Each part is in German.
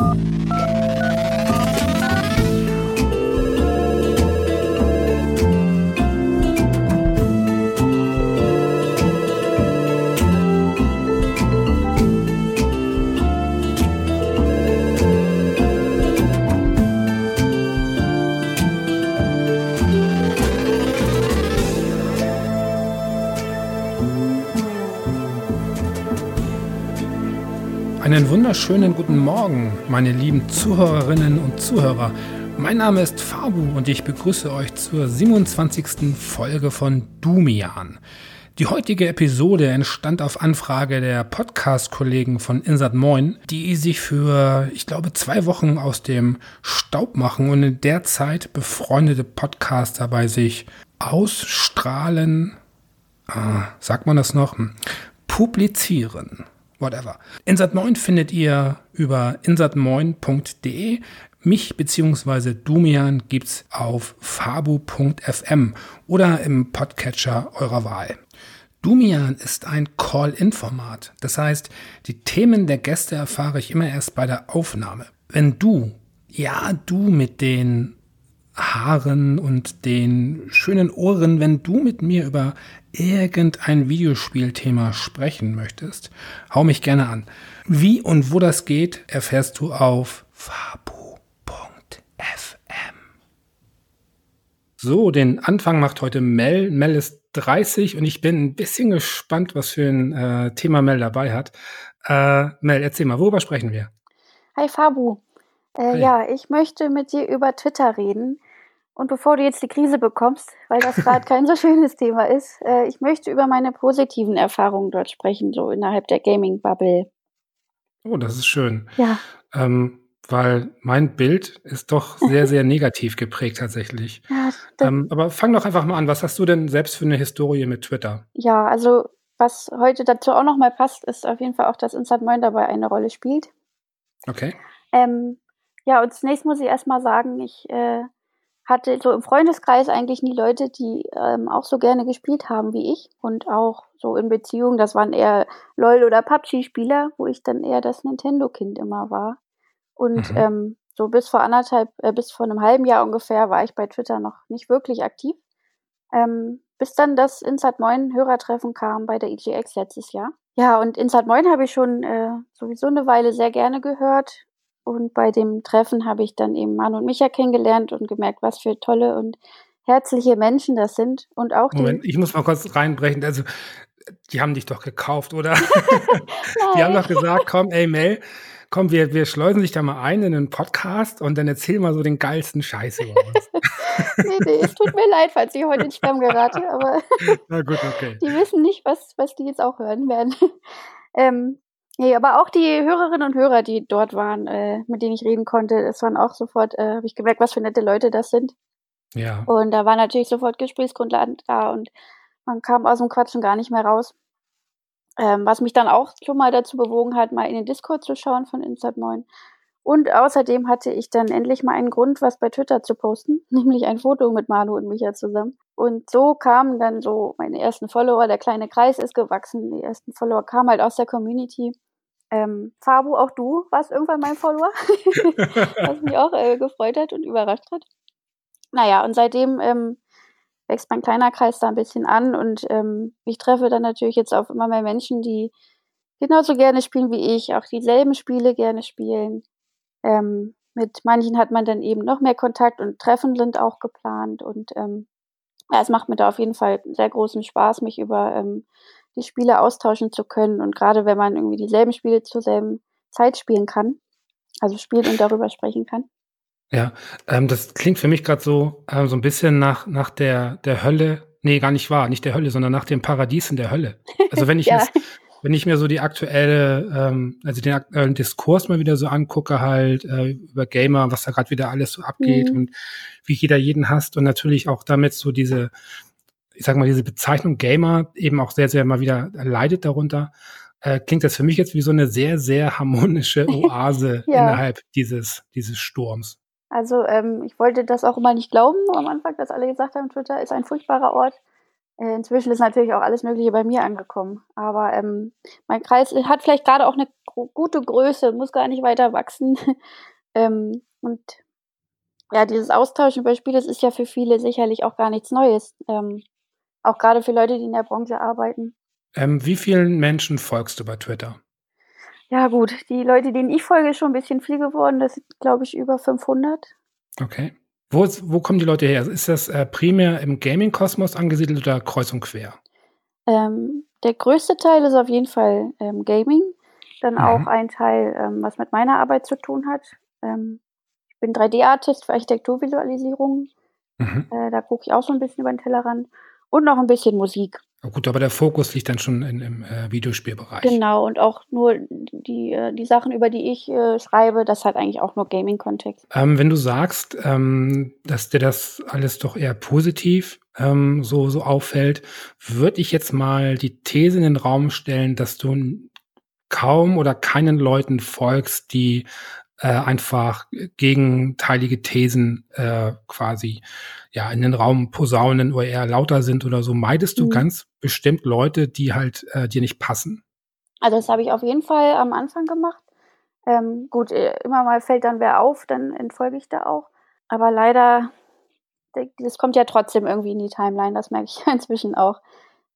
you Einen wunderschönen guten Morgen, meine lieben Zuhörerinnen und Zuhörer. Mein Name ist Fabu und ich begrüße euch zur 27. Folge von Dumian. Die heutige Episode entstand auf Anfrage der Podcast-Kollegen von Insert Moin, die sich für, ich glaube, zwei Wochen aus dem Staub machen und in der Zeit befreundete Podcaster bei sich ausstrahlen, äh, sagt man das noch, hm, publizieren whatever. Insert Moin findet ihr über insertmoin.de. Mich bzw. Dumian gibt's auf fabu.fm oder im Podcatcher eurer Wahl. Dumian ist ein Call-in-Format. Das heißt, die Themen der Gäste erfahre ich immer erst bei der Aufnahme. Wenn du, ja, du mit den Haaren und den schönen Ohren, wenn du mit mir über irgendein Videospielthema sprechen möchtest, hau mich gerne an. Wie und wo das geht, erfährst du auf fabu.fm. So, den Anfang macht heute Mel. Mel ist 30 und ich bin ein bisschen gespannt, was für ein äh, Thema Mel dabei hat. Äh, Mel, erzähl mal, worüber sprechen wir? Hi Fabu. Äh, Hi. Ja, ich möchte mit dir über Twitter reden. Und bevor du jetzt die Krise bekommst, weil das gerade kein so schönes Thema ist, äh, ich möchte über meine positiven Erfahrungen dort sprechen, so innerhalb der Gaming-Bubble. Oh, das ist schön. Ja. Ähm, weil mein Bild ist doch sehr, sehr negativ geprägt tatsächlich. Ja, ähm, aber fang doch einfach mal an. Was hast du denn selbst für eine Historie mit Twitter? Ja, also was heute dazu auch nochmal passt, ist auf jeden Fall auch, dass Inside Moin dabei eine Rolle spielt. Okay. Ähm, ja, und zunächst muss ich erstmal sagen, ich äh, hatte so im Freundeskreis eigentlich nie Leute, die ähm, auch so gerne gespielt haben wie ich und auch so in Beziehungen, das waren eher LOL oder PUBG-Spieler, wo ich dann eher das Nintendo-Kind immer war. Und mhm. ähm, so bis vor anderthalb, äh, bis vor einem halben Jahr ungefähr war ich bei Twitter noch nicht wirklich aktiv. Ähm, bis dann das Inside Moin Hörertreffen kam bei der EGX letztes Jahr. Ja, und Inside Moin habe ich schon äh, sowieso eine Weile sehr gerne gehört. Und bei dem Treffen habe ich dann eben Manu und Micha kennengelernt und gemerkt, was für tolle und herzliche Menschen das sind. Und auch Moment, ich muss mal kurz reinbrechen. Also, die haben dich doch gekauft, oder? die haben doch gesagt, komm, ey Mel, komm, wir, wir schleusen dich da mal ein in einen Podcast und dann erzähl mal so den geilsten Scheiß über uns. nee, nee, es tut mir leid, falls ich heute in Spam gerate, aber Na gut, okay. die wissen nicht, was, was die jetzt auch hören werden. Ähm, Nee, aber auch die Hörerinnen und Hörer, die dort waren, äh, mit denen ich reden konnte, es waren auch sofort, äh, habe ich gemerkt, was für nette Leute das sind. Ja. Und da war natürlich sofort Gesprächsgrundlagen da und man kam aus dem Quatschen gar nicht mehr raus. Ähm, was mich dann auch schon mal dazu bewogen hat, mal in den Discord zu schauen von Inside Moin. Und außerdem hatte ich dann endlich mal einen Grund, was bei Twitter zu posten, nämlich ein Foto mit Manu und Micha zusammen. Und so kamen dann so meine ersten Follower, der kleine Kreis ist gewachsen, die ersten Follower kamen halt aus der Community. Ähm, Fabu, auch du warst irgendwann mein Follower, was mich auch äh, gefreut hat und überrascht hat. Naja, und seitdem ähm, wächst mein kleiner Kreis da ein bisschen an und ähm, ich treffe dann natürlich jetzt auf immer mehr Menschen, die genauso gerne spielen wie ich, auch dieselben Spiele gerne spielen. Ähm, mit manchen hat man dann eben noch mehr Kontakt und Treffen sind auch geplant und ähm, ja, es macht mir da auf jeden Fall sehr großen Spaß, mich über ähm, die Spiele austauschen zu können. Und gerade wenn man irgendwie dieselben Spiele zur selben Zeit spielen kann, also spielt und darüber sprechen kann. Ja, ähm, das klingt für mich gerade so, äh, so ein bisschen nach, nach der, der Hölle. Nee, gar nicht wahr, nicht der Hölle, sondern nach dem Paradies in der Hölle. Also wenn ich ja. es, wenn ich mir so die aktuelle, ähm, also den aktuellen Diskurs mal wieder so angucke, halt äh, über Gamer, was da gerade wieder alles so abgeht mhm. und wie jeder jeden hasst und natürlich auch damit so diese ich sag mal, diese Bezeichnung Gamer eben auch sehr, sehr mal wieder leidet darunter, äh, klingt das für mich jetzt wie so eine sehr, sehr harmonische Oase ja. innerhalb dieses, dieses Sturms. Also ähm, ich wollte das auch immer nicht glauben am Anfang, dass alle gesagt haben, Twitter ist ein furchtbarer Ort. Äh, inzwischen ist natürlich auch alles Mögliche bei mir angekommen. Aber ähm, mein Kreis hat vielleicht gerade auch eine gute Größe, muss gar nicht weiter wachsen. ähm, und ja, dieses Austauschen über Spiele, das ist ja für viele sicherlich auch gar nichts Neues. Ähm, auch gerade für Leute, die in der Branche arbeiten. Ähm, wie vielen Menschen folgst du bei Twitter? Ja, gut, die Leute, denen ich folge, ist schon ein bisschen viel geworden. Das sind, glaube ich, über 500. Okay. Wo, wo kommen die Leute her? Ist das äh, primär im Gaming-Kosmos angesiedelt oder kreuz und quer? Ähm, der größte Teil ist auf jeden Fall ähm, Gaming. Dann mhm. auch ein Teil, ähm, was mit meiner Arbeit zu tun hat. Ähm, ich bin 3D-Artist für Architekturvisualisierung. Mhm. Äh, da gucke ich auch so ein bisschen über den Tellerrand. Und noch ein bisschen Musik. Gut, aber der Fokus liegt dann schon in, im äh, Videospielbereich. Genau, und auch nur die, äh, die Sachen, über die ich äh, schreibe, das hat eigentlich auch nur Gaming-Kontext. Ähm, wenn du sagst, ähm, dass dir das alles doch eher positiv ähm, so, so auffällt, würde ich jetzt mal die These in den Raum stellen, dass du kaum oder keinen Leuten folgst, die äh, einfach gegenteilige Thesen äh, quasi ja in den Raum posaunen oder eher lauter sind oder so. Meidest du mhm. ganz bestimmt Leute, die halt äh, dir nicht passen? Also das habe ich auf jeden Fall am Anfang gemacht. Ähm, gut, äh, immer mal fällt dann wer auf, dann entfolge ich da auch. Aber leider, das kommt ja trotzdem irgendwie in die Timeline, das merke ich inzwischen auch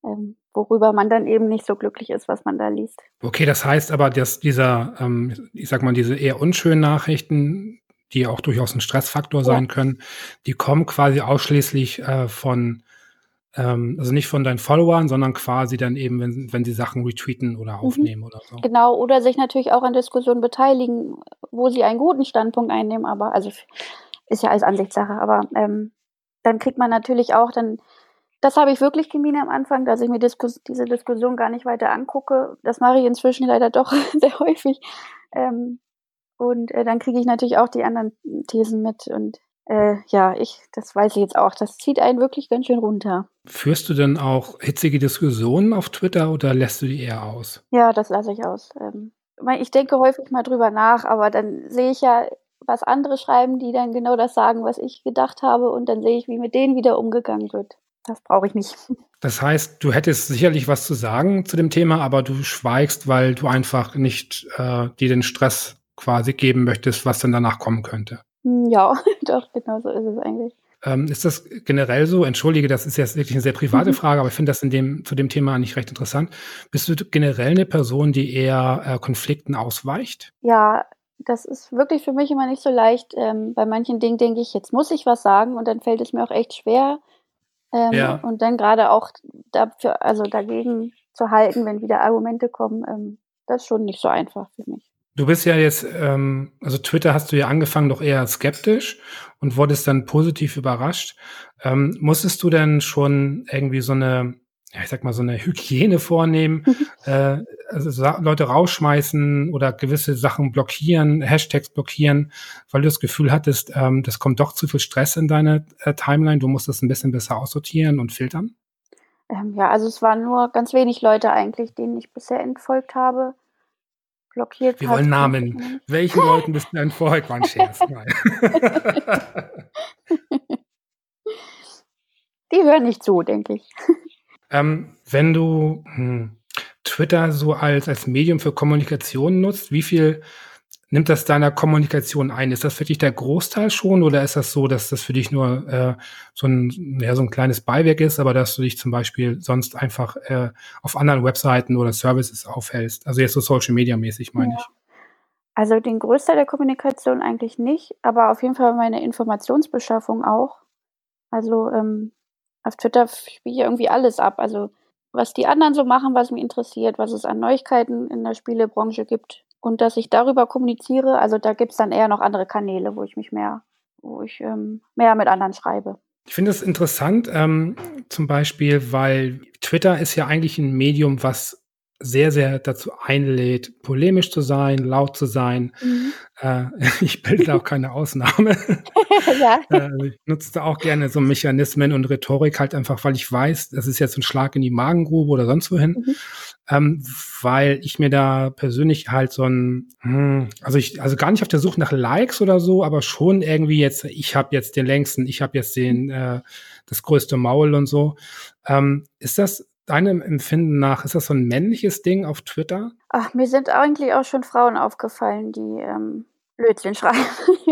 ähm, worüber man dann eben nicht so glücklich ist, was man da liest. Okay, das heißt aber, dass dieser, ähm, ich sag mal, diese eher unschönen Nachrichten, die auch durchaus ein Stressfaktor ja. sein können, die kommen quasi ausschließlich äh, von ähm, also nicht von deinen Followern, sondern quasi dann eben, wenn, wenn sie Sachen retweeten oder mhm. aufnehmen mhm. oder so. Genau, oder sich natürlich auch an Diskussionen beteiligen, wo sie einen guten Standpunkt einnehmen, aber also ist ja als Ansichtssache, aber ähm, dann kriegt man natürlich auch dann das habe ich wirklich gemieden am Anfang, dass ich mir Diskus diese Diskussion gar nicht weiter angucke. Das mache ich inzwischen leider doch sehr häufig. Ähm, und äh, dann kriege ich natürlich auch die anderen Thesen mit. Und äh, ja, ich, das weiß ich jetzt auch. Das zieht einen wirklich ganz schön runter. Führst du denn auch hitzige Diskussionen auf Twitter oder lässt du die eher aus? Ja, das lasse ich aus. Ähm, ich denke häufig mal drüber nach, aber dann sehe ich ja, was andere schreiben, die dann genau das sagen, was ich gedacht habe. Und dann sehe ich, wie mit denen wieder umgegangen wird das brauche ich nicht. Das heißt, du hättest sicherlich was zu sagen zu dem Thema, aber du schweigst, weil du einfach nicht äh, dir den Stress quasi geben möchtest, was dann danach kommen könnte. Hm, ja, doch, genau so ist es eigentlich. Ähm, ist das generell so? Entschuldige, das ist jetzt wirklich eine sehr private mhm. Frage, aber ich finde das in dem, zu dem Thema nicht recht interessant. Bist du generell eine Person, die eher äh, Konflikten ausweicht? Ja, das ist wirklich für mich immer nicht so leicht. Ähm, bei manchen Dingen denke ich, jetzt muss ich was sagen und dann fällt es mir auch echt schwer, ähm, ja. Und dann gerade auch dafür, also dagegen zu halten, wenn wieder Argumente kommen, ähm, das ist schon nicht so einfach für mich. Du bist ja jetzt, ähm, also Twitter hast du ja angefangen doch eher skeptisch und wurdest dann positiv überrascht. Ähm, musstest du denn schon irgendwie so eine ja, ich sag mal, so eine Hygiene vornehmen, äh, also Leute rausschmeißen oder gewisse Sachen blockieren, Hashtags blockieren, weil du das Gefühl hattest, ähm, das kommt doch zu viel Stress in deine äh, Timeline, du musst das ein bisschen besser aussortieren und filtern? Ähm, ja, also es waren nur ganz wenig Leute eigentlich, denen ich bisher entfolgt habe. Blockiert. Wir wollen Namen. Welchen Leuten bist du entfolgt? War ein Scherz. Die hören nicht zu, denke ich. Ähm, wenn du hm, Twitter so als, als Medium für Kommunikation nutzt, wie viel nimmt das deiner Kommunikation ein? Ist das für dich der Großteil schon oder ist das so, dass das für dich nur äh, so, ein, ja, so ein kleines Beiwerk ist, aber dass du dich zum Beispiel sonst einfach äh, auf anderen Webseiten oder Services aufhältst? Also jetzt so Social Media mäßig meine ja. ich. Also den Großteil der Kommunikation eigentlich nicht, aber auf jeden Fall meine Informationsbeschaffung auch. Also ähm, auf Twitter spiele ich irgendwie alles ab. Also was die anderen so machen, was mich interessiert, was es an Neuigkeiten in der Spielebranche gibt und dass ich darüber kommuniziere. Also da gibt es dann eher noch andere Kanäle, wo ich mich mehr, wo ich ähm, mehr mit anderen schreibe. Ich finde es interessant, ähm, zum Beispiel, weil Twitter ist ja eigentlich ein Medium, was sehr, sehr dazu einlädt, polemisch zu sein, laut zu sein. Mhm. Äh, ich bilde auch keine Ausnahme. ja. äh, ich nutze auch gerne so Mechanismen und Rhetorik halt einfach, weil ich weiß, das ist jetzt ein Schlag in die Magengrube oder sonst wohin. Mhm. Ähm, weil ich mir da persönlich halt so ein, hm, also ich, also gar nicht auf der Suche nach Likes oder so, aber schon irgendwie jetzt, ich habe jetzt den längsten, ich habe jetzt den, äh, das größte Maul und so. Ähm, ist das deinem Empfinden nach, ist das so ein männliches Ding auf Twitter? Ach, mir sind eigentlich auch schon Frauen aufgefallen, die ähm, Blödsinn schreiben.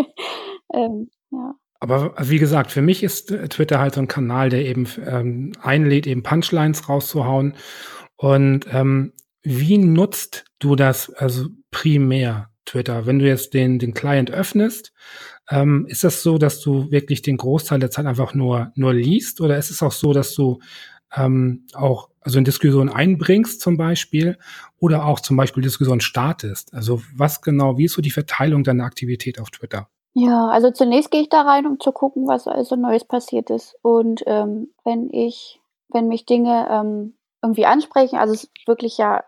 ähm, ja. Aber wie gesagt, für mich ist Twitter halt so ein Kanal, der eben ähm, einlädt, eben Punchlines rauszuhauen. Und ähm, wie nutzt du das also primär, Twitter? Wenn du jetzt den, den Client öffnest, ähm, ist das so, dass du wirklich den Großteil der Zeit einfach nur, nur liest? Oder ist es auch so, dass du ähm, auch also in Diskussion einbringst zum Beispiel oder auch zum Beispiel Diskussion startest? Also was genau, wie ist so die Verteilung deiner Aktivität auf Twitter? Ja, also zunächst gehe ich da rein, um zu gucken, was also Neues passiert ist. Und ähm, wenn ich, wenn mich Dinge ähm, irgendwie ansprechen, also es ist wirklich ja,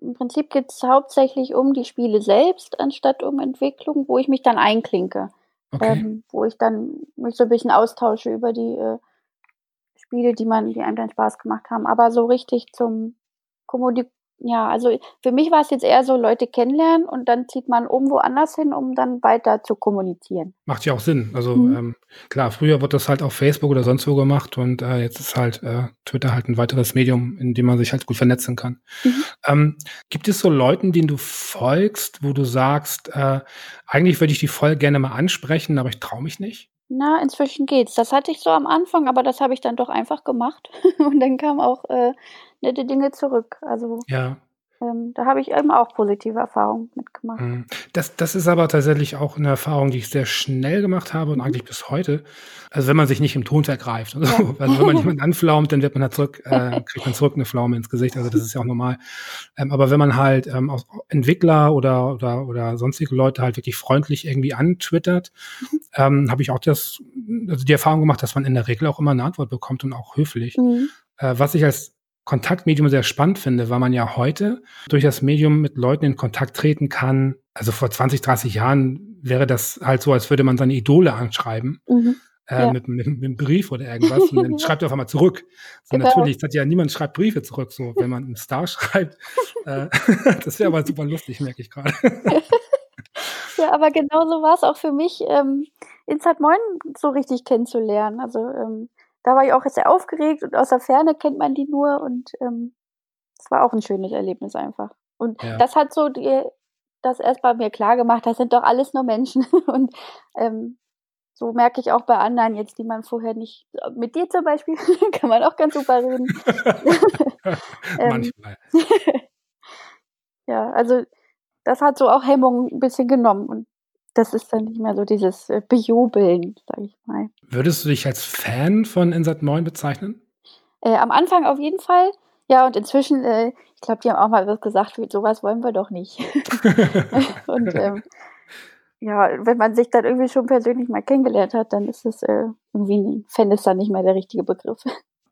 im Prinzip geht es hauptsächlich um die Spiele selbst, anstatt um Entwicklung, wo ich mich dann einklinke. Okay. Ähm, wo ich dann mich so ein bisschen austausche über die äh, Spiele, die man, die einem dann Spaß gemacht haben. Aber so richtig zum Kommunik ja, also für mich war es jetzt eher so, Leute kennenlernen und dann zieht man irgendwo anders hin, um dann weiter zu kommunizieren. Macht ja auch Sinn. Also mhm. ähm, klar, früher wird das halt auf Facebook oder sonst wo gemacht und äh, jetzt ist halt äh, Twitter halt ein weiteres Medium, in dem man sich halt gut vernetzen kann. Mhm. Ähm, gibt es so Leuten, denen du folgst, wo du sagst, äh, eigentlich würde ich die voll gerne mal ansprechen, aber ich traue mich nicht? Na, inzwischen geht's. Das hatte ich so am Anfang, aber das habe ich dann doch einfach gemacht. Und dann kamen auch äh, nette Dinge zurück. Also Ja. Ähm, da habe ich eben auch positive Erfahrungen mitgemacht. Mhm. Das das ist aber tatsächlich auch eine Erfahrung, die ich sehr schnell gemacht habe und Mhm. eigentlich bis heute. Also, wenn man sich nicht im Ton vergreift und Ja. Also, wenn man jemanden anflaumt, dann wird man halt zurück äh, kriegt man zurück eine Pflaume ins Gesicht. Also, das ist ja auch normal. Ähm, aber wenn man halt, ähm, auch Entwickler oder oder oder sonstige Leute halt wirklich freundlich irgendwie antwittert, Mhm. ähm, habe ich auch das also, die Erfahrung gemacht, dass man in der Regel auch immer eine Antwort bekommt und auch höflich. Mhm. Äh, was ich als Kontaktmedium sehr spannend finde, weil man ja heute durch das Medium mit Leuten in Kontakt treten kann. Also vor 20, 30 Jahren wäre das halt so, als würde man seine Idole anschreiben. Mhm. Äh, ja. mit, mit, mit, einem Brief oder irgendwas und dann schreibt er auf einmal zurück. So genau. natürlich, das hat ja niemand schreibt Briefe zurück, so wenn man einen Star schreibt. Äh, das wäre aber super lustig, merke ich gerade. ja, aber genauso war es auch für mich, ähm, Inside Moin so richtig kennenzulernen. Also ähm, da war ich auch sehr aufgeregt und aus der Ferne kennt man die nur und ähm, es war auch ein schönes Erlebnis einfach. Und ja. das hat so die, das erst bei mir klar gemacht, das sind doch alles nur Menschen. Und ähm, so merke ich auch bei anderen jetzt, die man vorher nicht, mit dir zum Beispiel, kann man auch ganz super reden. ähm, Manchmal. ja, also das hat so auch Hemmungen ein bisschen genommen. Und das ist dann nicht mehr so dieses äh, Bejubeln, sage ich mal. Würdest du dich als Fan von Insat 9 bezeichnen? Äh, am Anfang auf jeden Fall. Ja, und inzwischen, äh, ich glaube, die haben auch mal was gesagt, sowas wollen wir doch nicht. und ähm, ja, wenn man sich dann irgendwie schon persönlich mal kennengelernt hat, dann ist es äh, irgendwie ein Fan ist dann nicht mehr der richtige Begriff.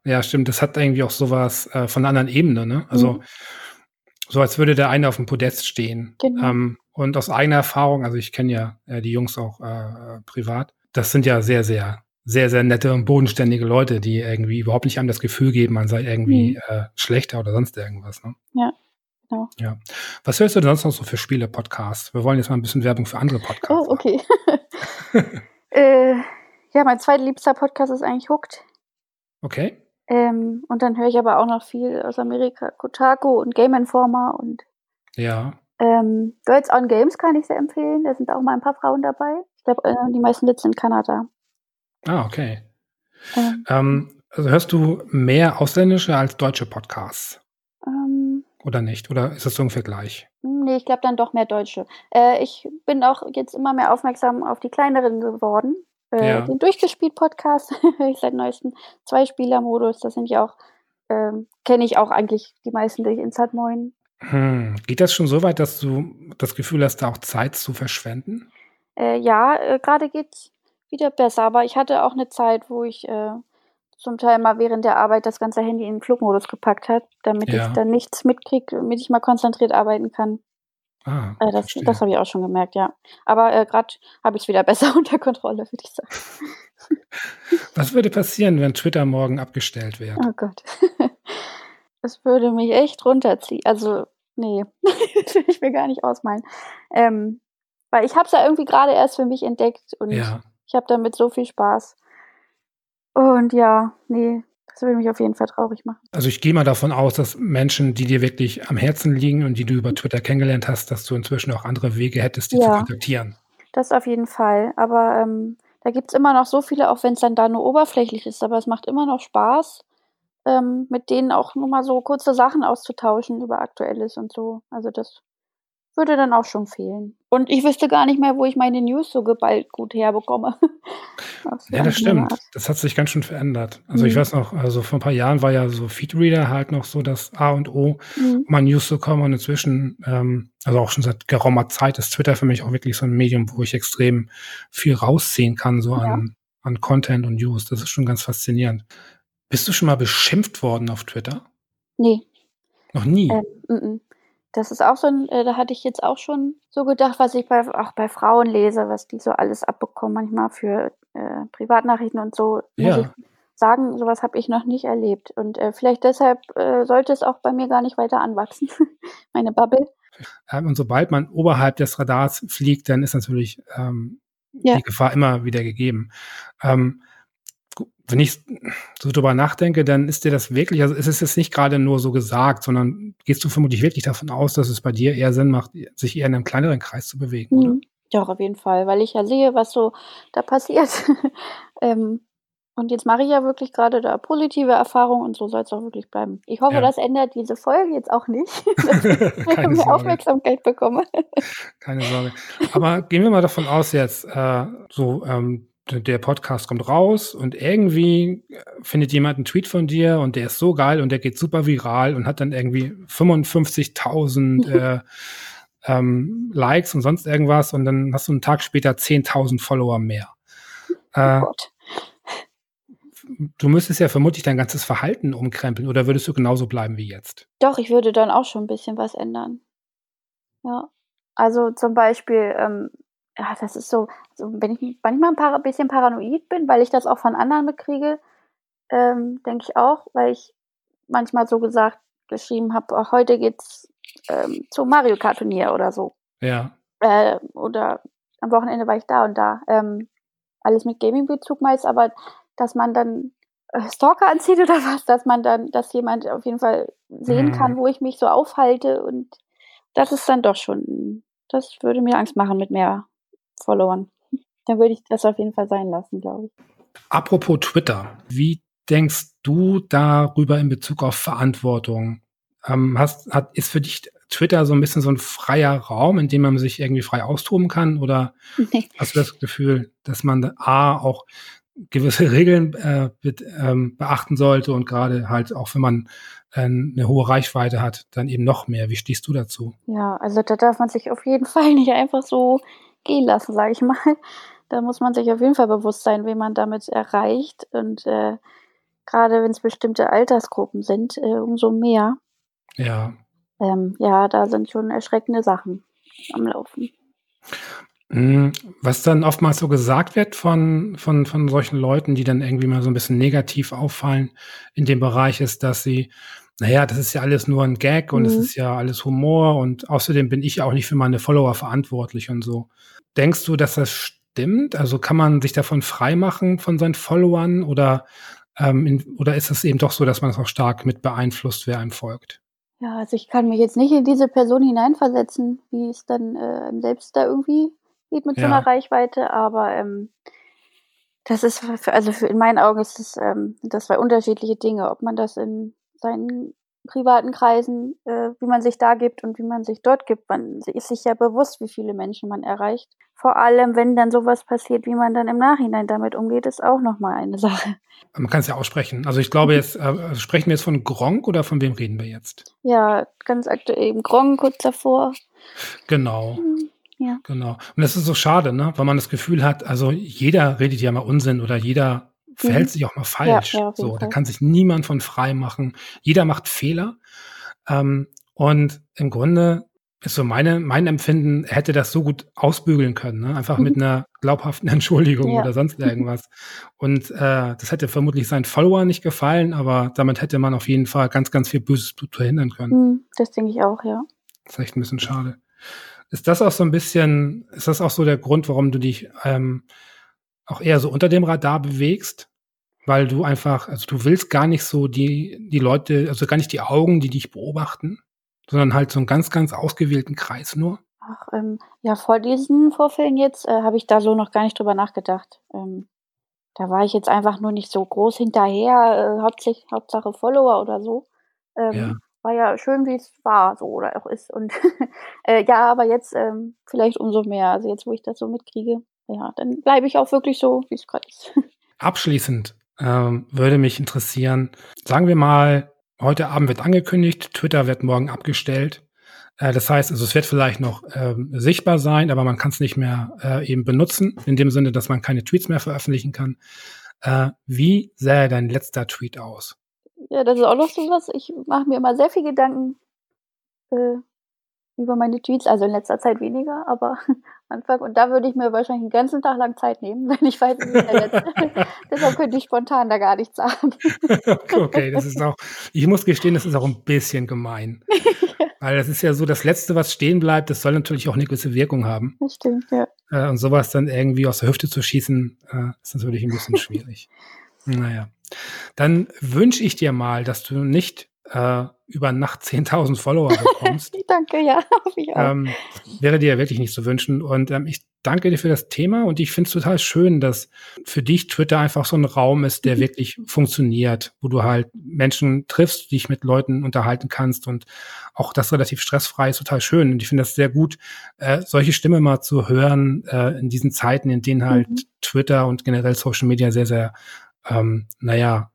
Ja, stimmt. Das hat irgendwie auch sowas äh, von einer anderen Ebene, ne? Also mhm. so als würde der eine auf dem Podest stehen. Genau. Ähm, und aus eigener Erfahrung, also ich kenne ja äh, die Jungs auch äh, privat, das sind ja sehr, sehr, sehr, sehr nette und bodenständige Leute, die irgendwie überhaupt nicht einem das Gefühl geben, man sei irgendwie mhm. äh, schlechter oder sonst irgendwas. Ne? Ja. Genau. Ja. Was hörst du denn sonst noch so für Spiele-Podcasts? Wir wollen jetzt mal ein bisschen Werbung für andere Podcasts. Oh, okay. äh, ja, mein zweitliebster Podcast ist eigentlich Hooked. Okay. Ähm, und dann höre ich aber auch noch viel aus Amerika, Kotaku und Game Informer und ja. Ähm, Girls on Games kann ich sehr empfehlen. Da sind auch mal ein paar Frauen dabei. Ich glaube, äh, die meisten sitzen in Kanada. Ah, okay. Ähm, ähm, also hörst du mehr ausländische als deutsche Podcasts? Ähm, Oder nicht? Oder ist das so ungefähr gleich? Nee, ich glaube dann doch mehr deutsche. Äh, ich bin auch jetzt immer mehr aufmerksam auf die kleineren geworden. Äh, ja. Den Durchgespielt-Podcast höre ich seit neuestem. Zwei-Spieler-Modus, das sind ja auch, ähm, kenne ich auch eigentlich die meisten durch Inside Moin. Hm. Geht das schon so weit, dass du das Gefühl hast, da auch Zeit zu verschwenden? Äh, ja, äh, gerade geht's wieder besser, aber ich hatte auch eine Zeit, wo ich äh, zum Teil mal während der Arbeit das ganze Handy in den Flugmodus gepackt hat, damit Ja. ich dann nichts mitkriege, damit ich mal konzentriert arbeiten kann. Ah, Äh, das verstehe. das habe ich auch schon gemerkt, ja. Aber, äh, grad habe ich's wieder besser unter Kontrolle, würde ich sagen. Was würde passieren, wenn Twitter morgen abgestellt wird? Oh Gott. Das würde mich echt runterziehen. Also, ne, das will ich mir gar nicht ausmalen. Ähm, weil ich habe es ja irgendwie grade erst für mich entdeckt und Ja. ich habe damit so viel Spaß. Und ja, ne, das würde mich auf jeden Fall traurig machen. Also, ich gehe mal davon aus, dass Menschen, die dir wirklich am Herzen liegen und die du über Twitter kennengelernt hast, dass du inzwischen auch andere Wege hättest, die zu Ja. kontaktieren. Das auf jeden Fall. Aber, ähm, da gibt's immer noch so viele, auch wenn's dann da nur oberflächlich ist, aber es macht immer noch Spaß, ähm, mit denen auch nur mal so kurze Sachen auszutauschen über Aktuelles und so. Also, das würde dann auch schon fehlen. Und ich wüsste gar nicht mehr, wo ich meine News so geballt gut herbekomme. Ja, das stimmt. Art. Das hat sich ganz schön verändert. Also, ich Mhm. weiß noch, also, vor 'n paar Jahren war ja so Feedreader halt noch so das A und O, Mhm. um an News zu kommen und inzwischen, ähm, also, auch schon seit geraumer Zeit ist Twitter für mich auch wirklich so 'n Medium, wo ich extrem viel rausziehen kann, so Ja. an an Content und News. Das ist schon ganz faszinierend. Bist du schon mal beschimpft worden auf Twitter? Ne. Noch nie? Ähm, m-m. Das ist auch so 'n äh, da hatte ich jetzt auch schon so gedacht, was ich bei auch bei Frauen lese, was die so alles abbekommen manchmal für, äh, Privatnachrichten und so, Ja. ich sagen, so was habe ich noch nicht erlebt. Und, äh, vielleicht deshalb, äh, sollte es auch bei mir gar nicht weiter anwachsen, meine Bubble. Ähm, und sobald man oberhalb des Radars fliegt, dann ist natürlich, ähm, Ja. die Gefahr immer wieder gegeben. Ähm, wenn ich so drüber nachdenke, dann ist dir das wirklich also, es ist jetzt nicht grade nur so gesagt, sondern gehst du vermutlich wirklich davon aus, dass es bei dir eher Sinn macht, sich eher in 'nem kleineren Kreis zu bewegen, oder? Mhm. Doch, auf jeden Fall, weil ich ja sehe, was so da passiert. Ähm, und jetzt mache ich ja wirklich grade da positive Erfahrungen und so soll's auch wirklich bleiben. Ich hoffe, Ja. das ändert diese Folge jetzt auch nicht, dass ich mehr. Aufmerksamkeit bekomme. Keine Sorge. Aber gehen wir mal davon aus jetzt, äh, so, ähm, der Podcast kommt raus und irgendwie, äh, findet jemand 'n Tweet von dir und der ist so geil und der geht super viral und hat dann irgendwie 55.000, äh, ähm, Likes und sonst irgendwas und dann hast du 'n Tag später 10.000 Follower mehr. Oh Äh Gott. du müsstest ja vermutlich dein ganzes Verhalten umkrempeln oder würdest du genauso bleiben wie jetzt? Doch, ich würde dann auch schon 'n bisschen was ändern. Ja. Also, zum Beispiel, ähm ja, das ist so so wenn ich manchmal 'n para bisschen paranoid bin, weil ich das auch von anderen mitkriege, ähm, denke ich auch, weil ich manchmal so gesagt geschrieben habe: „Ach, heute geht's, ähm, zum Mario Kart Turnier“ oder so. Ja. Äh, oder am Wochenende war ich da und da. Ähm, alles mit Gaming-Bezug meist, aber dass man dann, äh, Stalker anzieht oder was, dass man dann dass jemand auf jeden Fall sehen kann, Mhm. wo ich mich so aufhalte und das ist dann doch schon das würde mir Angst machen mit mehr Followern. Dann würde ich das auf jeden Fall sein lassen, glaube ich. Apropos Twitter, wie denkst du darüber in Bezug auf Verantwortung? Ähm, hast hat ist für dich Twitter so 'n bisschen so 'n freier Raum, in dem man sich irgendwie frei austoben kann oder Ne. hast du das Gefühl, dass man da A auch gewisse Regeln, äh, bet ähm, beachten sollte und grade halt auch, wenn man, äh, 'ne hohe Reichweite hat, dann eben noch mehr. Wie stehst du dazu? Ja, also, da darf man sich auf jeden Fall nicht einfach so gehen lassen, sage ich mal. Da muss man sich auf jeden Fall bewusst sein, wen man damit erreicht und, äh, grade wenn's bestimmte Altersgruppen sind, äh, umso mehr. Ja. Ähm, ja, da sind schon erschreckende Sachen am Laufen. Hm, was dann oftmals so gesagt wird von von von solchen Leuten, die dann irgendwie mal so 'n bisschen negativ auffallen in dem Bereich, ist, dass sie na ja, das ist ja alles nur 'n Gag und es Mhm. ist ja alles Humor und außerdem bin ich ja auch nicht für meine Follower verantwortlich und so. Denkst du, dass das stimmt? Also, kann man sich davon freimachen von seinen Followern oder, ähm, in oder ist es eben doch so, dass man das auch stark mit beeinflusst, wer einem folgt? Ja, also, ich kann mich jetzt nicht in diese Person hineinversetzen, wie es dann, äh, selbst da irgendwie geht mit so 'ner Ja. Reichweite, aber, ähm, das ist für also, für in meinen Augen ist das, ähm das 2 unterschiedliche Dinge, ob man das in seinen privaten Kreisen äh, wie man sich da gibt und wie man sich dort gibt. Man ist sich ja bewusst, wie viele Menschen man erreicht. Vor allem, wenn dann so was passiert, wie man dann im Nachhinein damit umgeht, ist auch noch mal eine Sache. Man kann's ja aussprechen. Also, ich glaube jetzt äh, sprechen wir jetzt von Gronkh oder von wem reden wir jetzt? Ja, ganz aktuell eben Gronkh kurz davor. Genau. Mhm, ja. Genau. Und das ist so schade, ne, weil man das Gefühl hat also, jeder redet ja mal Unsinn oder jeder verhält mhm. sich auch mal falsch. Ja, ja, so, da kann sich niemand von frei machen. Jeder macht Fehler. Ähm, und im Grunde ist so meine, mein Empfinden, er hätte das so gut ausbügeln können, ne? einfach mhm. mit einer glaubhaften Entschuldigung ja. oder sonst irgendwas. Und äh, das hätte vermutlich seinen Followern nicht gefallen, aber damit hätte man auf jeden Fall ganz, ganz viel Böses Blut verhindern können. Mhm, das denke ich auch, ja. Das ist echt ein bisschen schade. Ist das auch so ein bisschen, ist das auch so der Grund, warum du dich ähm, auch eher so unter dem Radar bewegst? Weil du einfach, also du willst gar nicht so die, die Leute, also gar nicht die Augen, die dich beobachten, sondern halt so einen ganz, ganz ausgewählten Kreis nur? Ach, ähm, ja, vor diesen Vorfällen jetzt äh, habe ich da so noch gar nicht drüber nachgedacht. Ähm, da war ich jetzt einfach nur nicht so groß hinterher, äh, hauptsächlich, Hauptsache Follower oder so. Ähm, ja. War ja schön, wie es war, so oder auch ist. Und äh, ja, aber jetzt ähm, vielleicht umso mehr. Also jetzt, wo ich das so mitkriege, ja, dann bleibe ich auch wirklich so, wie es gerade ist. Abschließend ähm, würde mich interessieren, sagen wir mal, Heute Abend wird angekündigt, Twitter wird morgen abgestellt. Äh, das heißt, also es wird vielleicht noch ähm, sichtbar sein, aber man kann es nicht mehr äh, eben benutzen, in dem Sinne, dass man keine Tweets mehr veröffentlichen kann. Äh, wie sähe dein letzter Tweet aus? Ja, das ist auch noch so was. Ich mache mir immer sehr viel Gedanken äh, über meine Tweets, also in letzter Zeit weniger, aber Anfang. Und da würde ich mir wahrscheinlich einen ganzen Tag lang Zeit nehmen, wenn ich weiß, wie jetzt. Deshalb könnte ich spontan da gar nichts sagen. okay, das ist auch, ich muss gestehen, das ist auch ein bisschen gemein. Weil das ist ja so, das Letzte, was stehen bleibt, das soll natürlich auch eine gewisse Wirkung haben. Das stimmt, ja. Äh, und sowas dann irgendwie aus der Hüfte zu schießen, äh, ist natürlich ein bisschen schwierig. naja. Dann wünsche ich dir mal, dass du nicht äh, über Nacht 10.000 Follower bekommst. danke, ja. Ich ähm, wäre dir ja wirklich nicht zu wünschen. Und ähm, ich danke dir für das Thema und ich finde es total schön, dass für dich Twitter einfach so ein Raum ist, der mhm. wirklich funktioniert, wo du halt Menschen triffst, dich mit Leuten unterhalten kannst und auch das relativ stressfrei ist total schön. Und ich finde das sehr gut, äh, solche Stimme mal zu hören äh, in diesen Zeiten, in denen halt mhm. Twitter und generell Social Media sehr, sehr, ähm, naja,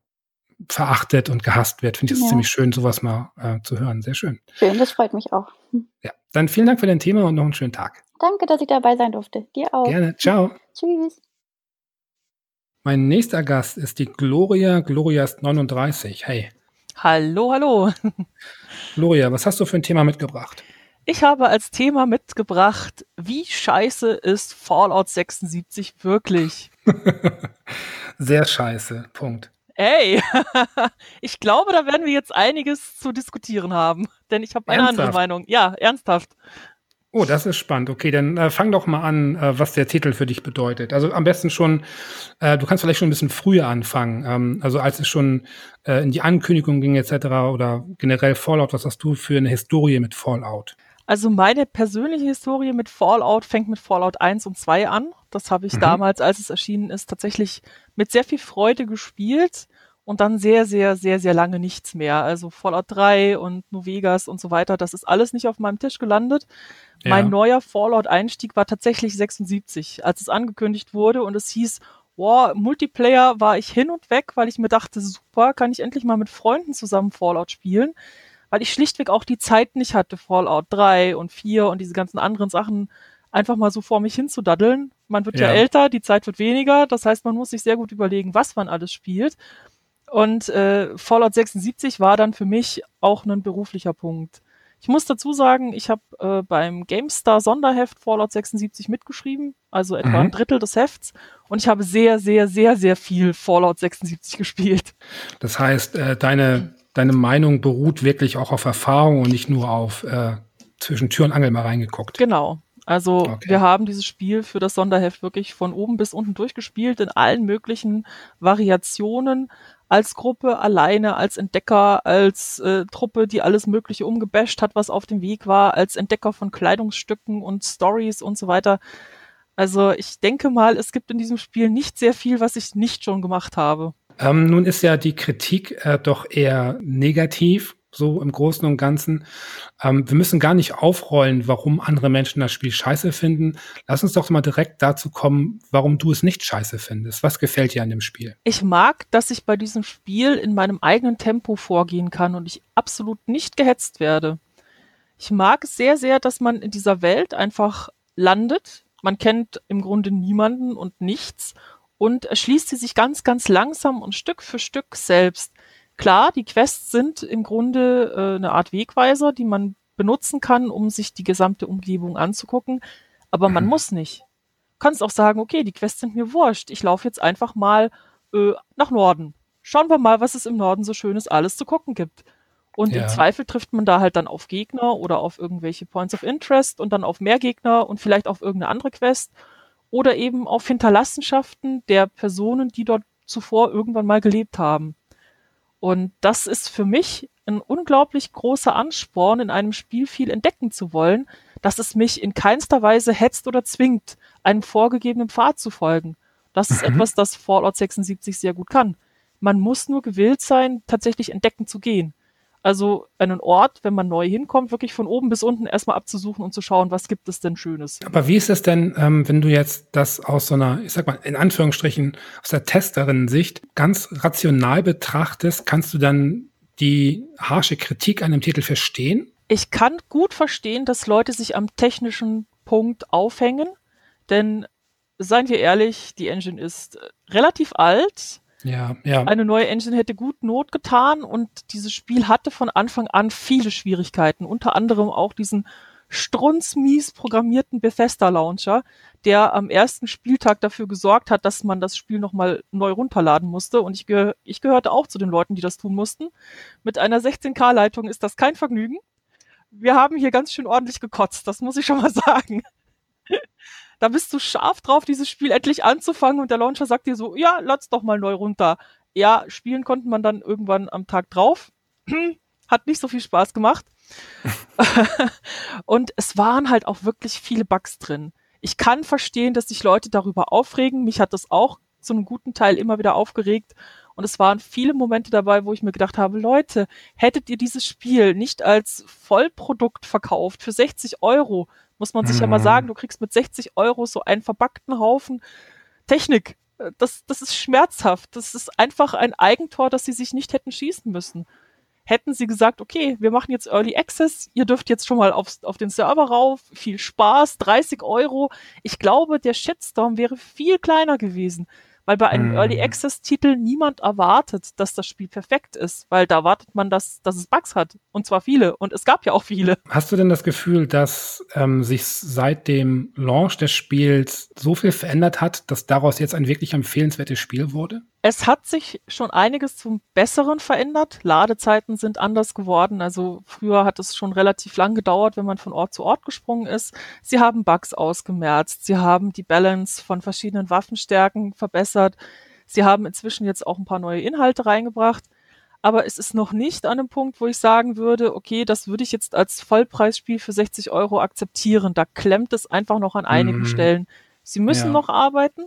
verachtet und gehasst wird. Finde ich es ja. ziemlich schön, sowas mal äh, zu hören. Sehr schön. Schön, das freut mich auch. Hm. Ja, dann vielen Dank für dein Thema und noch einen schönen Tag. Danke, dass ich dabei sein durfte. Dir auch. Gerne. Ciao. Tschüss. Mein nächster Gast ist die Gloria. Gloria ist 39. Hey. Hallo, hallo. Gloria, was hast du für ein Thema mitgebracht? Ich habe als Thema mitgebracht, wie scheiße ist Fallout 76 wirklich? Sehr scheiße. Punkt. Ey, ich glaube, da werden wir jetzt einiges zu diskutieren haben, denn ich habe eine ernsthaft? andere Meinung. Ja, ernsthaft. Oh, das ist spannend. Okay, dann äh, fang doch mal an, äh, was der Titel für dich bedeutet. Also am besten schon, äh, du kannst vielleicht schon ein bisschen früher anfangen. Ähm, also als es schon äh, in die Ankündigung ging etc. oder generell Fallout, was hast du für eine Historie mit Fallout? Also meine persönliche Historie mit Fallout fängt mit Fallout 1 und 2 an. Das habe ich mhm. damals, als es erschienen ist, tatsächlich mit sehr viel Freude gespielt und dann sehr, sehr, sehr, sehr lange nichts mehr. Also Fallout 3 und New Vegas und so weiter, das ist alles nicht auf meinem Tisch gelandet. Ja. Mein neuer Fallout-Einstieg war tatsächlich 76, als es angekündigt wurde und es hieß, wow, Multiplayer war ich hin und weg, weil ich mir dachte, super, kann ich endlich mal mit Freunden zusammen Fallout spielen weil ich schlichtweg auch die Zeit nicht hatte, Fallout 3 und 4 und diese ganzen anderen Sachen einfach mal so vor mich hinzudaddeln. Man wird ja. ja älter, die Zeit wird weniger, das heißt, man muss sich sehr gut überlegen, was man alles spielt. Und äh, Fallout 76 war dann für mich auch ein beruflicher Punkt. Ich muss dazu sagen, ich habe äh, beim GameStar Sonderheft Fallout 76 mitgeschrieben, also etwa mhm. ein Drittel des Hefts. Und ich habe sehr, sehr, sehr, sehr viel Fallout 76 gespielt. Das heißt, äh, deine deine Meinung beruht wirklich auch auf Erfahrung und nicht nur auf äh, zwischen Tür und Angel mal reingeguckt. Genau. Also okay. wir haben dieses Spiel für das Sonderheft wirklich von oben bis unten durchgespielt, in allen möglichen Variationen, als Gruppe, alleine, als Entdecker, als äh, Truppe, die alles Mögliche umgebasht hat, was auf dem Weg war, als Entdecker von Kleidungsstücken und Stories und so weiter. Also ich denke mal, es gibt in diesem Spiel nicht sehr viel, was ich nicht schon gemacht habe. Ähm, nun ist ja die Kritik äh, doch eher negativ, so im Großen und Ganzen. Ähm, wir müssen gar nicht aufrollen, warum andere Menschen das Spiel scheiße finden. Lass uns doch mal direkt dazu kommen, warum du es nicht scheiße findest. Was gefällt dir an dem Spiel? Ich mag, dass ich bei diesem Spiel in meinem eigenen Tempo vorgehen kann und ich absolut nicht gehetzt werde. Ich mag es sehr, sehr, dass man in dieser Welt einfach landet. Man kennt im Grunde niemanden und nichts und erschließt sie sich ganz, ganz langsam und Stück für Stück selbst. Klar, die Quests sind im Grunde äh, eine Art Wegweiser, die man benutzen kann, um sich die gesamte Umgebung anzugucken, aber man mhm. muss nicht. Du kannst auch sagen, okay, die Quests sind mir wurscht, ich laufe jetzt einfach mal äh, nach Norden. Schauen wir mal, was es im Norden so schönes alles zu gucken gibt. Und ja. im Zweifel trifft man da halt dann auf Gegner oder auf irgendwelche Points of Interest und dann auf mehr Gegner und vielleicht auf irgendeine andere Quest oder eben auf Hinterlassenschaften der Personen, die dort zuvor irgendwann mal gelebt haben. Und das ist für mich ein unglaublich großer Ansporn, in einem Spiel viel entdecken zu wollen, dass es mich in keinster Weise hetzt oder zwingt, einem vorgegebenen Pfad zu folgen. Das ist mhm. etwas, das Fallout 76 sehr gut kann. Man muss nur gewillt sein, tatsächlich entdecken zu gehen. Also einen Ort, wenn man neu hinkommt, wirklich von oben bis unten erstmal abzusuchen und zu schauen, was gibt es denn Schönes. Aber wie ist es denn, ähm, wenn du jetzt das aus so einer, ich sag mal, in Anführungsstrichen, aus der Testerin-Sicht ganz rational betrachtest, kannst du dann die harsche Kritik an dem Titel verstehen? Ich kann gut verstehen, dass Leute sich am technischen Punkt aufhängen, denn seien wir ehrlich, die Engine ist relativ alt ja, ja. Eine neue Engine hätte gut Not getan und dieses Spiel hatte von Anfang an viele Schwierigkeiten, unter anderem auch diesen strunzmies programmierten Bethesda Launcher, der am ersten Spieltag dafür gesorgt hat, dass man das Spiel nochmal neu runterladen musste. Und ich, geh ich gehörte auch zu den Leuten, die das tun mussten. Mit einer 16K-Leitung ist das kein Vergnügen. Wir haben hier ganz schön ordentlich gekotzt, das muss ich schon mal sagen da bist du scharf drauf, dieses Spiel endlich anzufangen und der Launcher sagt dir so, ja, lass doch mal neu runter. Ja, spielen konnten man dann irgendwann am Tag drauf. Hat nicht so viel Spaß gemacht. und es waren halt auch wirklich viele Bugs drin. Ich kann verstehen, dass sich Leute darüber aufregen. Mich hat das auch zu einem guten Teil immer wieder aufgeregt. Und es waren viele Momente dabei, wo ich mir gedacht habe, Leute, hättet ihr dieses Spiel nicht als Vollprodukt verkauft für 60 Euro, muss man sich mhm. ja mal mhm. sagen, du kriegst mit 60 Euro so einen verbackten Haufen Technik. Das, das ist schmerzhaft. Das ist einfach ein Eigentor, das sie sich nicht hätten schießen müssen. Hätten sie gesagt, okay, wir machen jetzt Early Access, ihr dürft jetzt schon mal auf, auf den Server rauf, viel Spaß, 30 Euro. Ich glaube, der Shitstorm wäre viel kleiner gewesen weil bei einem mhm. Early Access Titel niemand erwartet, dass das Spiel perfekt ist, weil da erwartet man, dass, dass es Bugs hat und zwar viele und es gab ja auch viele. Hast du denn das Gefühl, dass ähm, sich seit dem Launch des Spiels so viel verändert hat, dass daraus jetzt ein wirklich empfehlenswertes Spiel wurde? Es hat sich schon einiges zum Besseren verändert. Ladezeiten sind anders geworden. Also früher hat es schon relativ lang gedauert, wenn man von Ort zu Ort gesprungen ist. Sie haben Bugs ausgemerzt. Sie haben die Balance von verschiedenen Waffenstärken verbessert. Sie haben inzwischen jetzt auch ein paar neue Inhalte reingebracht. Aber es ist noch nicht an einem Punkt, wo ich sagen würde, okay, das würde ich jetzt als Vollpreisspiel für 60 Euro akzeptieren. Da klemmt es einfach noch an einigen mhm. Stellen. Sie müssen ja. noch arbeiten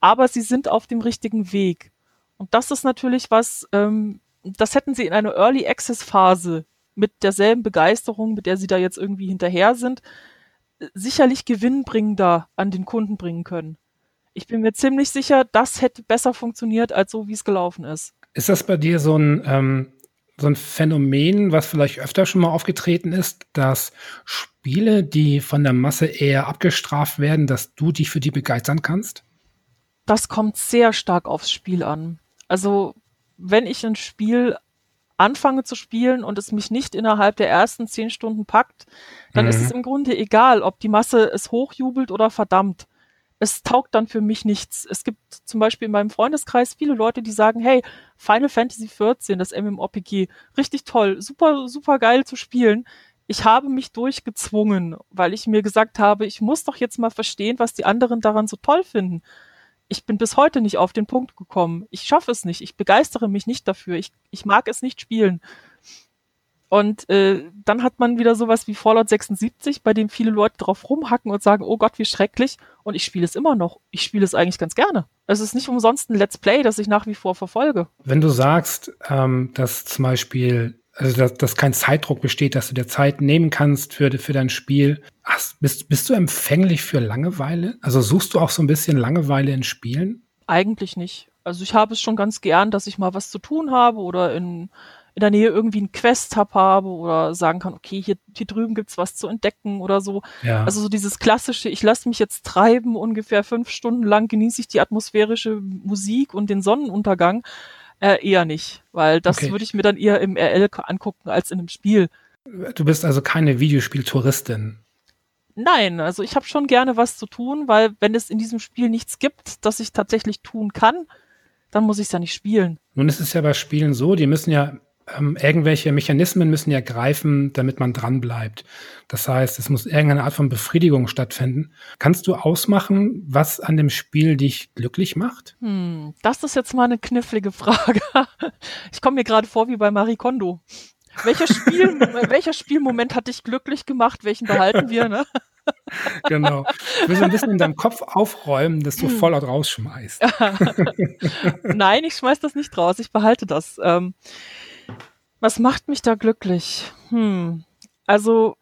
aber sie sind auf dem richtigen Weg. Und das ist natürlich was, ähm, das hätten sie in einer Early Access Phase mit derselben Begeisterung, mit der sie da jetzt irgendwie hinterher sind, sicherlich gewinnbringender an den Kunden bringen können. Ich bin mir ziemlich sicher, das hätte besser funktioniert, als so, wie es gelaufen ist. Ist das bei dir so ein, ähm, so ein Phänomen, was vielleicht öfter schon mal aufgetreten ist, dass Spiele, die von der Masse eher abgestraft werden, dass du dich für die begeistern kannst? Das kommt sehr stark aufs Spiel an. Also, wenn ich ein Spiel anfange zu spielen und es mich nicht innerhalb der ersten zehn Stunden packt, dann mhm. ist es im Grunde egal, ob die Masse es hochjubelt oder verdammt. Es taugt dann für mich nichts. Es gibt zum Beispiel in meinem Freundeskreis viele Leute, die sagen, hey, Final Fantasy XIV, das MMORPG, richtig toll, super, super geil zu spielen. Ich habe mich durchgezwungen, weil ich mir gesagt habe, ich muss doch jetzt mal verstehen, was die anderen daran so toll finden ich bin bis heute nicht auf den Punkt gekommen. Ich schaffe es nicht. Ich begeistere mich nicht dafür. Ich, ich mag es nicht spielen. Und äh, dann hat man wieder sowas wie Fallout 76, bei dem viele Leute drauf rumhacken und sagen, oh Gott, wie schrecklich. Und ich spiele es immer noch. Ich spiele es eigentlich ganz gerne. Es ist nicht umsonst ein Let's Play, das ich nach wie vor verfolge. Wenn du sagst, ähm, dass zum Beispiel also dass, dass kein Zeitdruck besteht, dass du dir Zeit nehmen kannst für, für dein Spiel. Ach, bist, bist du empfänglich für Langeweile? Also suchst du auch so ein bisschen Langeweile in Spielen? Eigentlich nicht. Also ich habe es schon ganz gern, dass ich mal was zu tun habe oder in, in der Nähe irgendwie einen Quest-Hub habe oder sagen kann, okay, hier, hier drüben gibt's was zu entdecken oder so. Ja. Also so dieses klassische, ich lasse mich jetzt treiben, ungefähr fünf Stunden lang genieße ich die atmosphärische Musik und den Sonnenuntergang. Äh, eher nicht, weil das Okay. würde ich mir dann eher im RL angucken als in einem Spiel. Du bist also keine Videospieltouristin. Nein, also ich habe schon gerne was zu tun, weil wenn es in diesem Spiel nichts gibt, das ich tatsächlich tun kann, dann muss ich es ja nicht spielen. Nun ist es ja bei Spielen so, die müssen ja ähm, irgendwelche Mechanismen müssen ja greifen, damit man dran bleibt. Das heißt, es muss irgendeine Art von Befriedigung stattfinden. Kannst du ausmachen, was an dem Spiel dich glücklich macht? Hm, das ist jetzt mal eine knifflige Frage. Ich komme mir gerade vor wie bei Marie Kondo. Welcher, Spiel, welcher Spielmoment hat dich glücklich gemacht? Welchen behalten wir? Ne? Genau. Du willst ein bisschen in deinem Kopf aufräumen, dass du Fallout rausschmeißt. Nein, ich schmeiß das nicht raus. Ich behalte das. Ähm, was macht mich da glücklich? Hm. Also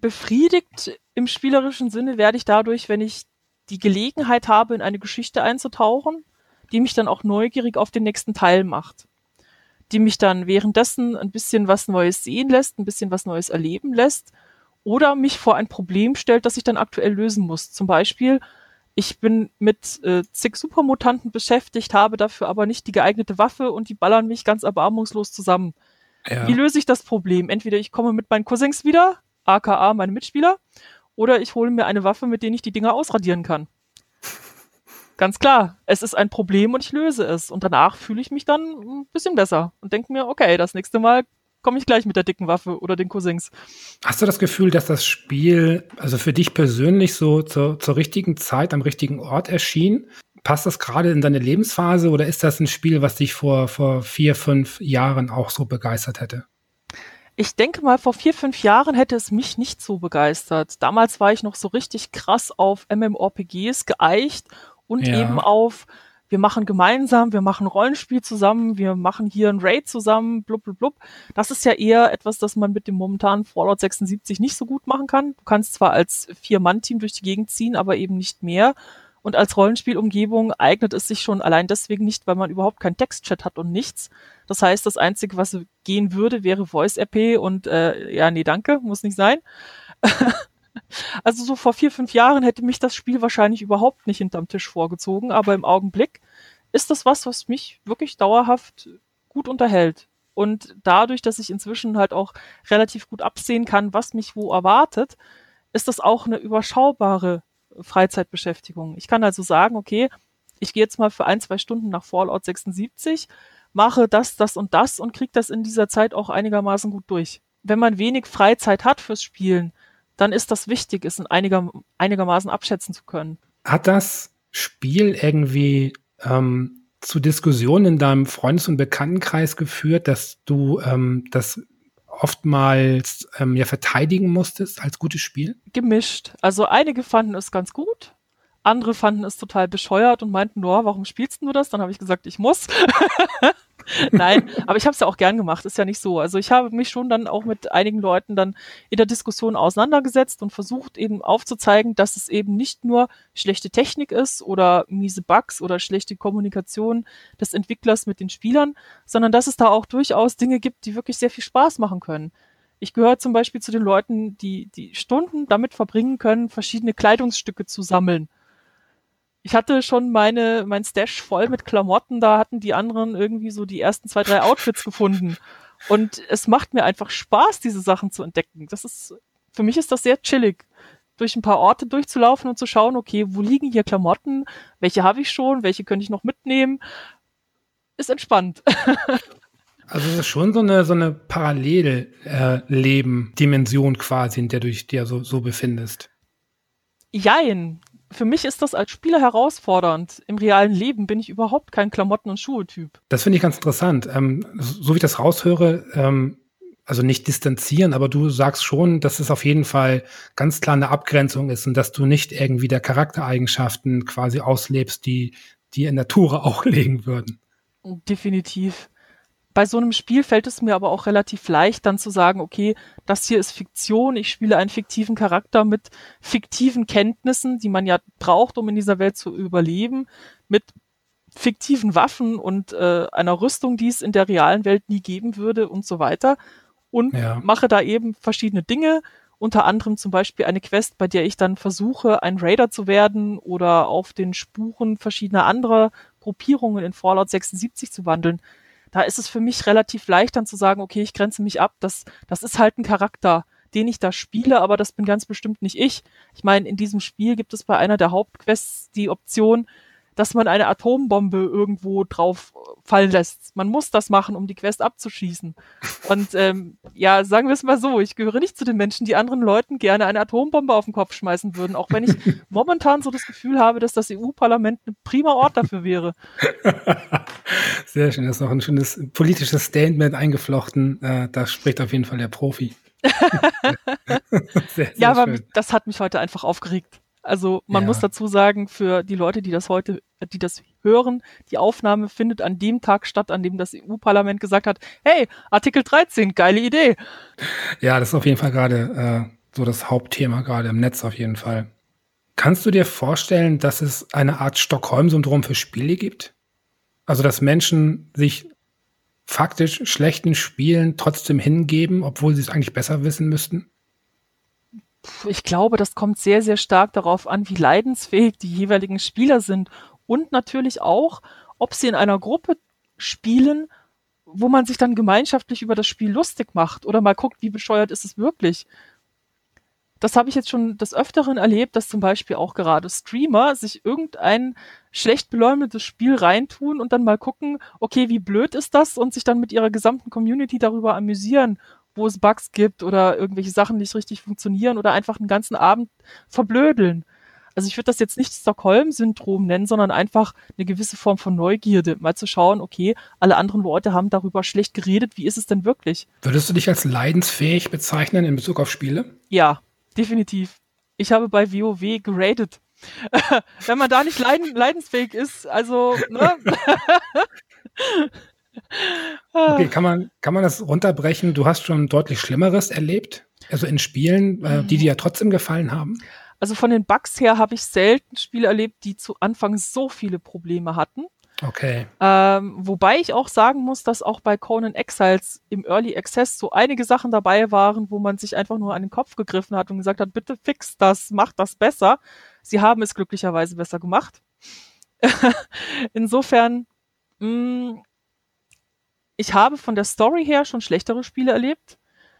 befriedigt im spielerischen Sinne werde ich dadurch, wenn ich die Gelegenheit habe, in eine Geschichte einzutauchen, die mich dann auch neugierig auf den nächsten Teil macht. Die mich dann währenddessen ein bisschen was Neues sehen lässt, ein bisschen was Neues erleben lässt oder mich vor ein Problem stellt, das ich dann aktuell lösen muss. Zum Beispiel, ich bin mit äh, zig Supermutanten beschäftigt, habe dafür aber nicht die geeignete Waffe und die ballern mich ganz erbarmungslos zusammen. Ja. Wie löse ich das Problem? Entweder ich komme mit meinen Cousins wieder, aka meine Mitspieler, oder ich hole mir eine Waffe, mit der ich die Dinger ausradieren kann. Ganz klar, es ist ein Problem und ich löse es. Und danach fühle ich mich dann ein bisschen besser und denke mir, okay, das nächste Mal komme ich gleich mit der dicken Waffe oder den Cousins. Hast du das Gefühl, dass das Spiel, also für dich persönlich so zur, zur richtigen Zeit am richtigen Ort erschien? Passt das gerade in deine Lebensphase oder ist das ein Spiel, was dich vor, vor vier, fünf Jahren auch so begeistert hätte? Ich denke mal, vor vier, fünf Jahren hätte es mich nicht so begeistert. Damals war ich noch so richtig krass auf MMORPGs geeicht und Ja. eben auf, wir machen gemeinsam, wir machen Rollenspiel zusammen, wir machen hier ein Raid zusammen, blub, blub, blub. Das ist ja eher etwas, das man mit dem momentanen Fallout 76 nicht so gut machen kann. Du kannst zwar als Vier-Mann-Team durch die Gegend ziehen, aber eben nicht mehr. Und als Rollenspielumgebung eignet es sich schon allein deswegen nicht, weil man überhaupt keinen Textchat hat und nichts. Das heißt, das Einzige, was gehen würde, wäre Voice-RP und äh, ja, nee, danke, muss nicht sein. also so vor vier, fünf Jahren hätte mich das Spiel wahrscheinlich überhaupt nicht hinterm Tisch vorgezogen, aber im Augenblick ist das was, was mich wirklich dauerhaft gut unterhält. Und dadurch, dass ich inzwischen halt auch relativ gut absehen kann, was mich wo erwartet, ist das auch eine überschaubare Freizeitbeschäftigung. Ich kann also sagen, okay, ich gehe jetzt mal für ein, zwei Stunden nach Fallout 76, mache das, das und das und kriege das in dieser Zeit auch einigermaßen gut durch. Wenn man wenig Freizeit hat fürs Spielen, dann ist das wichtig, es in einiger, einigermaßen abschätzen zu können. Hat das Spiel irgendwie ähm, zu Diskussionen in deinem Freundes- und Bekanntenkreis geführt, dass du ähm, das oftmals ähm, ja verteidigen musstest als gutes Spiel? Gemischt. Also einige fanden es ganz gut, andere fanden es total bescheuert und meinten, nur, warum spielst du das? Dann habe ich gesagt, ich muss. Nein, aber ich habe es ja auch gern gemacht, ist ja nicht so. Also ich habe mich schon dann auch mit einigen Leuten dann in der Diskussion auseinandergesetzt und versucht eben aufzuzeigen, dass es eben nicht nur schlechte Technik ist oder miese Bugs oder schlechte Kommunikation des Entwicklers mit den Spielern, sondern dass es da auch durchaus Dinge gibt, die wirklich sehr viel Spaß machen können. Ich gehöre zum Beispiel zu den Leuten, die, die Stunden damit verbringen können, verschiedene Kleidungsstücke zu sammeln. Ich hatte schon meine, mein Stash voll mit Klamotten, da hatten die anderen irgendwie so die ersten zwei, drei Outfits gefunden. Und es macht mir einfach Spaß, diese Sachen zu entdecken. Das ist, für mich ist das sehr chillig, durch ein paar Orte durchzulaufen und zu schauen, okay, wo liegen hier Klamotten? Welche habe ich schon? Welche könnte ich noch mitnehmen? Ist entspannt. Also es ist schon so eine so eine Parallelleben-Dimension quasi, in der du dich dir so, so befindest. Jein. Für mich ist das als Spieler herausfordernd. Im realen Leben bin ich überhaupt kein Klamotten- und Schuhe-Typ. Das finde ich ganz interessant. Ähm, so wie ich das raushöre, ähm, also nicht distanzieren, aber du sagst schon, dass es auf jeden Fall ganz klar eine Abgrenzung ist und dass du nicht irgendwie der Charaktereigenschaften quasi auslebst, die die in Natura auch legen würden. Definitiv. Bei so einem Spiel fällt es mir aber auch relativ leicht, dann zu sagen, okay, das hier ist Fiktion, ich spiele einen fiktiven Charakter mit fiktiven Kenntnissen, die man ja braucht, um in dieser Welt zu überleben, mit fiktiven Waffen und äh, einer Rüstung, die es in der realen Welt nie geben würde und so weiter. Und ja. mache da eben verschiedene Dinge, unter anderem zum Beispiel eine Quest, bei der ich dann versuche, ein Raider zu werden oder auf den Spuren verschiedener anderer Gruppierungen in Fallout 76 zu wandeln. Da ist es für mich relativ leicht dann zu sagen, okay, ich grenze mich ab, das, das ist halt ein Charakter, den ich da spiele, aber das bin ganz bestimmt nicht ich. Ich meine, in diesem Spiel gibt es bei einer der Hauptquests die Option, dass man eine Atombombe irgendwo drauf fallen lässt. Man muss das machen, um die Quest abzuschließen. Und ähm, ja, sagen wir es mal so, ich gehöre nicht zu den Menschen, die anderen Leuten gerne eine Atombombe auf den Kopf schmeißen würden, auch wenn ich momentan so das Gefühl habe, dass das EU-Parlament ein prima Ort dafür wäre. Sehr schön, das ist noch ein schönes politisches Statement eingeflochten. Äh, da spricht auf jeden Fall der Profi. sehr, sehr ja, aber schön. das hat mich heute einfach aufgeregt. Also man ja. muss dazu sagen, für die Leute, die das heute, die das hören, die Aufnahme findet an dem Tag statt, an dem das EU-Parlament gesagt hat, hey, Artikel 13, geile Idee. Ja, das ist auf jeden Fall gerade äh, so das Hauptthema, gerade im Netz auf jeden Fall. Kannst du dir vorstellen, dass es eine Art Stockholm-Syndrom für Spiele gibt? Also, dass Menschen sich faktisch schlechten Spielen trotzdem hingeben, obwohl sie es eigentlich besser wissen müssten? Ich glaube, das kommt sehr, sehr stark darauf an, wie leidensfähig die jeweiligen Spieler sind und natürlich auch, ob sie in einer Gruppe spielen, wo man sich dann gemeinschaftlich über das Spiel lustig macht oder mal guckt, wie bescheuert ist es wirklich. Das habe ich jetzt schon des Öfteren erlebt, dass zum Beispiel auch gerade Streamer sich irgendein schlecht beleumundetes Spiel reintun und dann mal gucken, okay, wie blöd ist das und sich dann mit ihrer gesamten Community darüber amüsieren wo es Bugs gibt oder irgendwelche Sachen nicht richtig funktionieren oder einfach einen ganzen Abend verblödeln. Also ich würde das jetzt nicht Stockholm-Syndrom nennen, sondern einfach eine gewisse Form von Neugierde, mal zu schauen, okay, alle anderen Leute haben darüber schlecht geredet, wie ist es denn wirklich? Würdest du dich als leidensfähig bezeichnen in Bezug auf Spiele? Ja, definitiv. Ich habe bei WoW geradet. Wenn man da nicht leiden, leidensfähig ist, also, ne? Okay, kann man, kann man das runterbrechen? Du hast schon deutlich Schlimmeres erlebt, also in Spielen, äh, die dir ja trotzdem gefallen haben? Also von den Bugs her habe ich selten Spiele erlebt, die zu Anfang so viele Probleme hatten. Okay. Ähm, wobei ich auch sagen muss, dass auch bei Conan Exiles im Early Access so einige Sachen dabei waren, wo man sich einfach nur an den Kopf gegriffen hat und gesagt hat, bitte fix das, mach das besser. Sie haben es glücklicherweise besser gemacht. Insofern, mh, mm, ich habe von der Story her schon schlechtere Spiele erlebt.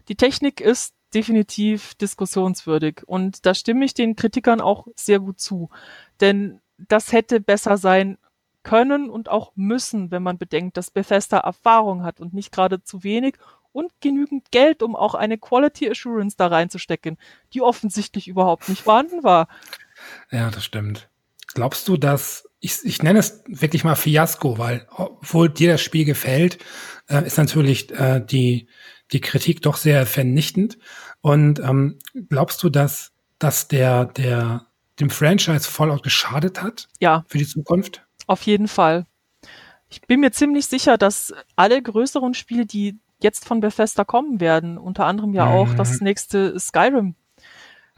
Die Technik ist definitiv diskussionswürdig und da stimme ich den Kritikern auch sehr gut zu. Denn das hätte besser sein können und auch müssen, wenn man bedenkt, dass Bethesda Erfahrung hat und nicht gerade zu wenig und genügend Geld, um auch eine Quality Assurance da reinzustecken, die offensichtlich überhaupt nicht vorhanden war. Ja, das stimmt. Glaubst du, dass ich, ich nenne es wirklich mal Fiasko, weil obwohl dir das Spiel gefällt, äh, ist natürlich äh, die, die Kritik doch sehr vernichtend. Und ähm, glaubst du, dass, dass der, der dem Franchise Fallout geschadet hat? Ja. Für die Zukunft? Auf jeden Fall. Ich bin mir ziemlich sicher, dass alle größeren Spiele, die jetzt von Bethesda kommen werden, unter anderem ja mhm. auch das nächste Skyrim,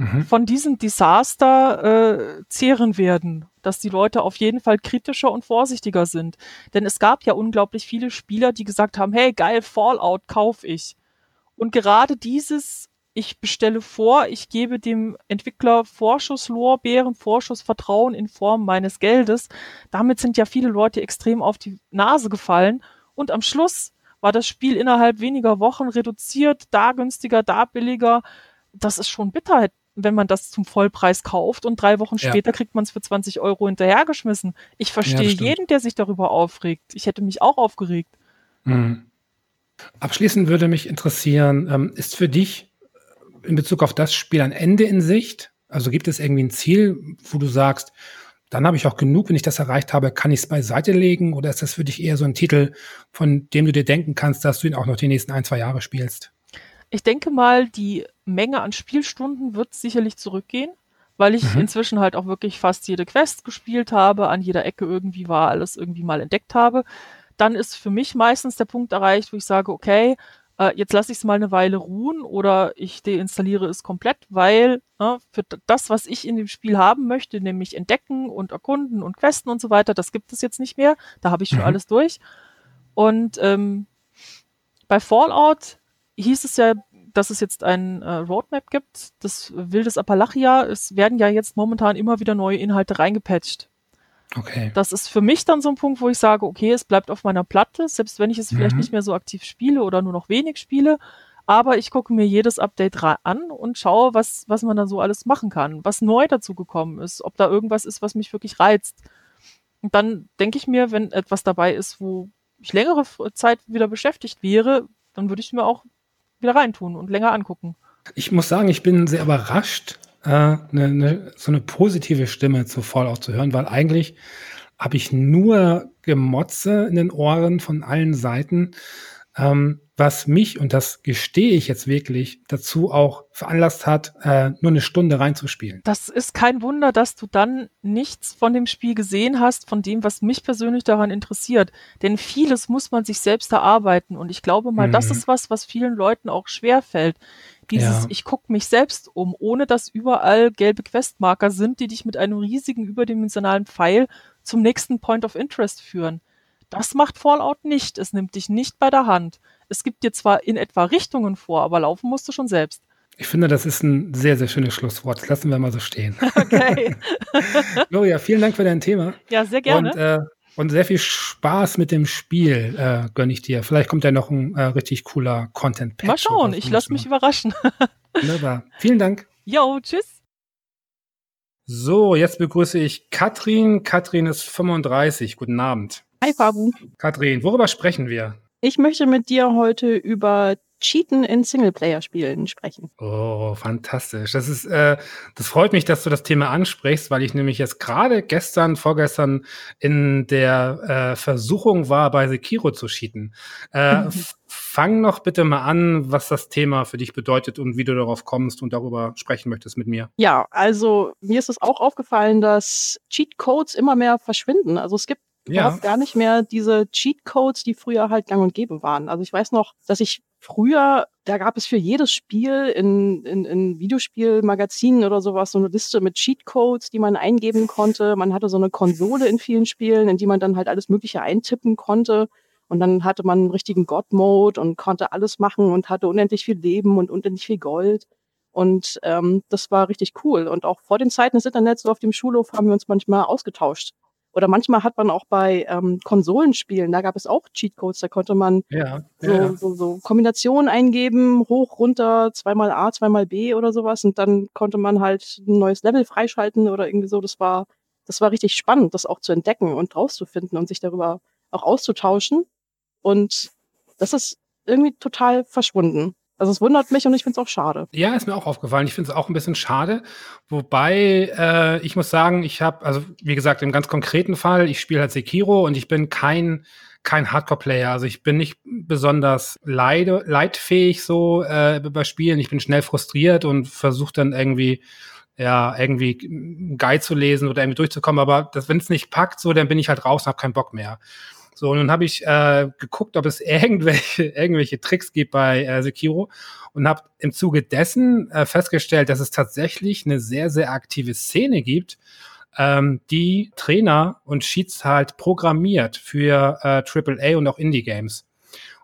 mhm. von diesem Desaster äh, zehren werden, dass die Leute auf jeden Fall kritischer und vorsichtiger sind. Denn es gab ja unglaublich viele Spieler, die gesagt haben, hey, geil, Fallout kauf ich. Und gerade dieses, ich bestelle vor, ich gebe dem Entwickler Vorschusslorbeeren, Vorschussvertrauen in Form meines Geldes, damit sind ja viele Leute extrem auf die Nase gefallen. Und am Schluss war das Spiel innerhalb weniger Wochen reduziert, da günstiger, da billiger. Das ist schon bitter wenn man das zum Vollpreis kauft und drei Wochen später ja. kriegt man es für 20 Euro hinterhergeschmissen. Ich verstehe ja, jeden, der sich darüber aufregt. Ich hätte mich auch aufgeregt. Mhm. Abschließend würde mich interessieren, ähm, ist für dich in Bezug auf das Spiel ein Ende in Sicht? Also gibt es irgendwie ein Ziel, wo du sagst, dann habe ich auch genug, wenn ich das erreicht habe, kann ich es beiseite legen? Oder ist das für dich eher so ein Titel, von dem du dir denken kannst, dass du ihn auch noch die nächsten ein, zwei Jahre spielst? Ich denke mal, die Menge an Spielstunden wird sicherlich zurückgehen, weil ich mhm. inzwischen halt auch wirklich fast jede Quest gespielt habe, an jeder Ecke irgendwie war, alles irgendwie mal entdeckt habe. Dann ist für mich meistens der Punkt erreicht, wo ich sage, okay, äh, jetzt lasse ich es mal eine Weile ruhen oder ich deinstalliere es komplett, weil äh, für das, was ich in dem Spiel haben möchte, nämlich entdecken und erkunden und questen und so weiter, das gibt es jetzt nicht mehr. Da habe ich schon mhm. alles durch. Und ähm, bei Fallout hieß es ja, dass es jetzt ein äh, Roadmap gibt, das Wildes Appalachia. Es werden ja jetzt momentan immer wieder neue Inhalte reingepatcht. Okay. Das ist für mich dann so ein Punkt, wo ich sage, okay, es bleibt auf meiner Platte, selbst wenn ich es mhm. vielleicht nicht mehr so aktiv spiele oder nur noch wenig spiele. Aber ich gucke mir jedes Update an und schaue, was, was man da so alles machen kann, was neu dazu gekommen ist, ob da irgendwas ist, was mich wirklich reizt. Und dann denke ich mir, wenn etwas dabei ist, wo ich längere Zeit wieder beschäftigt wäre, dann würde ich mir auch wieder reintun und länger angucken. Ich muss sagen, ich bin sehr überrascht, äh, ne, ne, so eine positive Stimme zu Fallout zu hören, weil eigentlich habe ich nur Gemotze in den Ohren von allen Seiten. Ähm, was mich, und das gestehe ich jetzt wirklich, dazu auch veranlasst hat, äh, nur eine Stunde reinzuspielen. Das ist kein Wunder, dass du dann nichts von dem Spiel gesehen hast, von dem, was mich persönlich daran interessiert. Denn vieles muss man sich selbst erarbeiten. Und ich glaube mal, mhm. das ist was, was vielen Leuten auch schwer fällt. Dieses, ja. ich gucke mich selbst um, ohne dass überall gelbe Questmarker sind, die dich mit einem riesigen überdimensionalen Pfeil zum nächsten Point of Interest führen. Das macht Fallout nicht. Es nimmt dich nicht bei der Hand. Es gibt dir zwar in etwa Richtungen vor, aber laufen musst du schon selbst. Ich finde, das ist ein sehr, sehr schönes Schlusswort. Das lassen wir mal so stehen. Okay. Gloria, vielen Dank für dein Thema. Ja, sehr gerne. Und, äh, und sehr viel Spaß mit dem Spiel äh, gönne ich dir. Vielleicht kommt ja noch ein äh, richtig cooler Content-Patch. Mal schauen, ich lasse mich überraschen. Wunderbar. Vielen Dank. Jo, tschüss. So, jetzt begrüße ich Katrin. Katrin ist 35. Guten Abend. Hi, Fabu. Katrin, worüber sprechen wir? Ich möchte mit dir heute über Cheaten in Singleplayer-Spielen sprechen. Oh, fantastisch. Das ist, äh, das freut mich, dass du das Thema ansprichst, weil ich nämlich jetzt gerade gestern, vorgestern in der äh, Versuchung war, bei Sekiro zu cheaten. Äh, fang noch bitte mal an, was das Thema für dich bedeutet und wie du darauf kommst und darüber sprechen möchtest mit mir. Ja, also mir ist es auch aufgefallen, dass Cheatcodes immer mehr verschwinden. Also es gibt ja. überhaupt gar nicht mehr diese Cheatcodes, die früher halt gang und gäbe waren. Also ich weiß noch, dass ich früher, da gab es für jedes Spiel in, in, in Videospielmagazinen oder sowas so eine Liste mit Cheatcodes, die man eingeben konnte. Man hatte so eine Konsole in vielen Spielen, in die man dann halt alles Mögliche eintippen konnte. Und dann hatte man einen richtigen God-Mode und konnte alles machen und hatte unendlich viel Leben und unendlich viel Gold. Und ähm, das war richtig cool. Und auch vor den Zeiten des Internets, so auf dem Schulhof, haben wir uns manchmal ausgetauscht. Oder manchmal hat man auch bei ähm, Konsolenspielen, da gab es auch Cheatcodes, da konnte man ja, so, ja. so, so Kombinationen eingeben, hoch, runter, zweimal A, zweimal B oder sowas und dann konnte man halt ein neues Level freischalten oder irgendwie so. Das war, das war richtig spannend, das auch zu entdecken und rauszufinden und sich darüber auch auszutauschen. Und das ist irgendwie total verschwunden. Also es wundert mich und ich finde es auch schade. Ja, ist mir auch aufgefallen. Ich finde es auch ein bisschen schade. Wobei äh, ich muss sagen, ich habe, also wie gesagt, im ganz konkreten Fall, ich spiele halt Sekiro und ich bin kein kein Hardcore-Player. Also ich bin nicht besonders leide, leidfähig so äh, bei Spielen. Ich bin schnell frustriert und versuche dann irgendwie ja, irgendwie Guide zu lesen oder irgendwie durchzukommen. Aber wenn es nicht packt, so, dann bin ich halt raus und habe keinen Bock mehr. So, und nun habe ich äh, geguckt, ob es irgendwelche, irgendwelche Tricks gibt bei äh, Sekiro und habe im Zuge dessen äh, festgestellt, dass es tatsächlich eine sehr, sehr aktive Szene gibt, ähm, die Trainer und Cheats halt programmiert für äh, AAA und auch Indie-Games.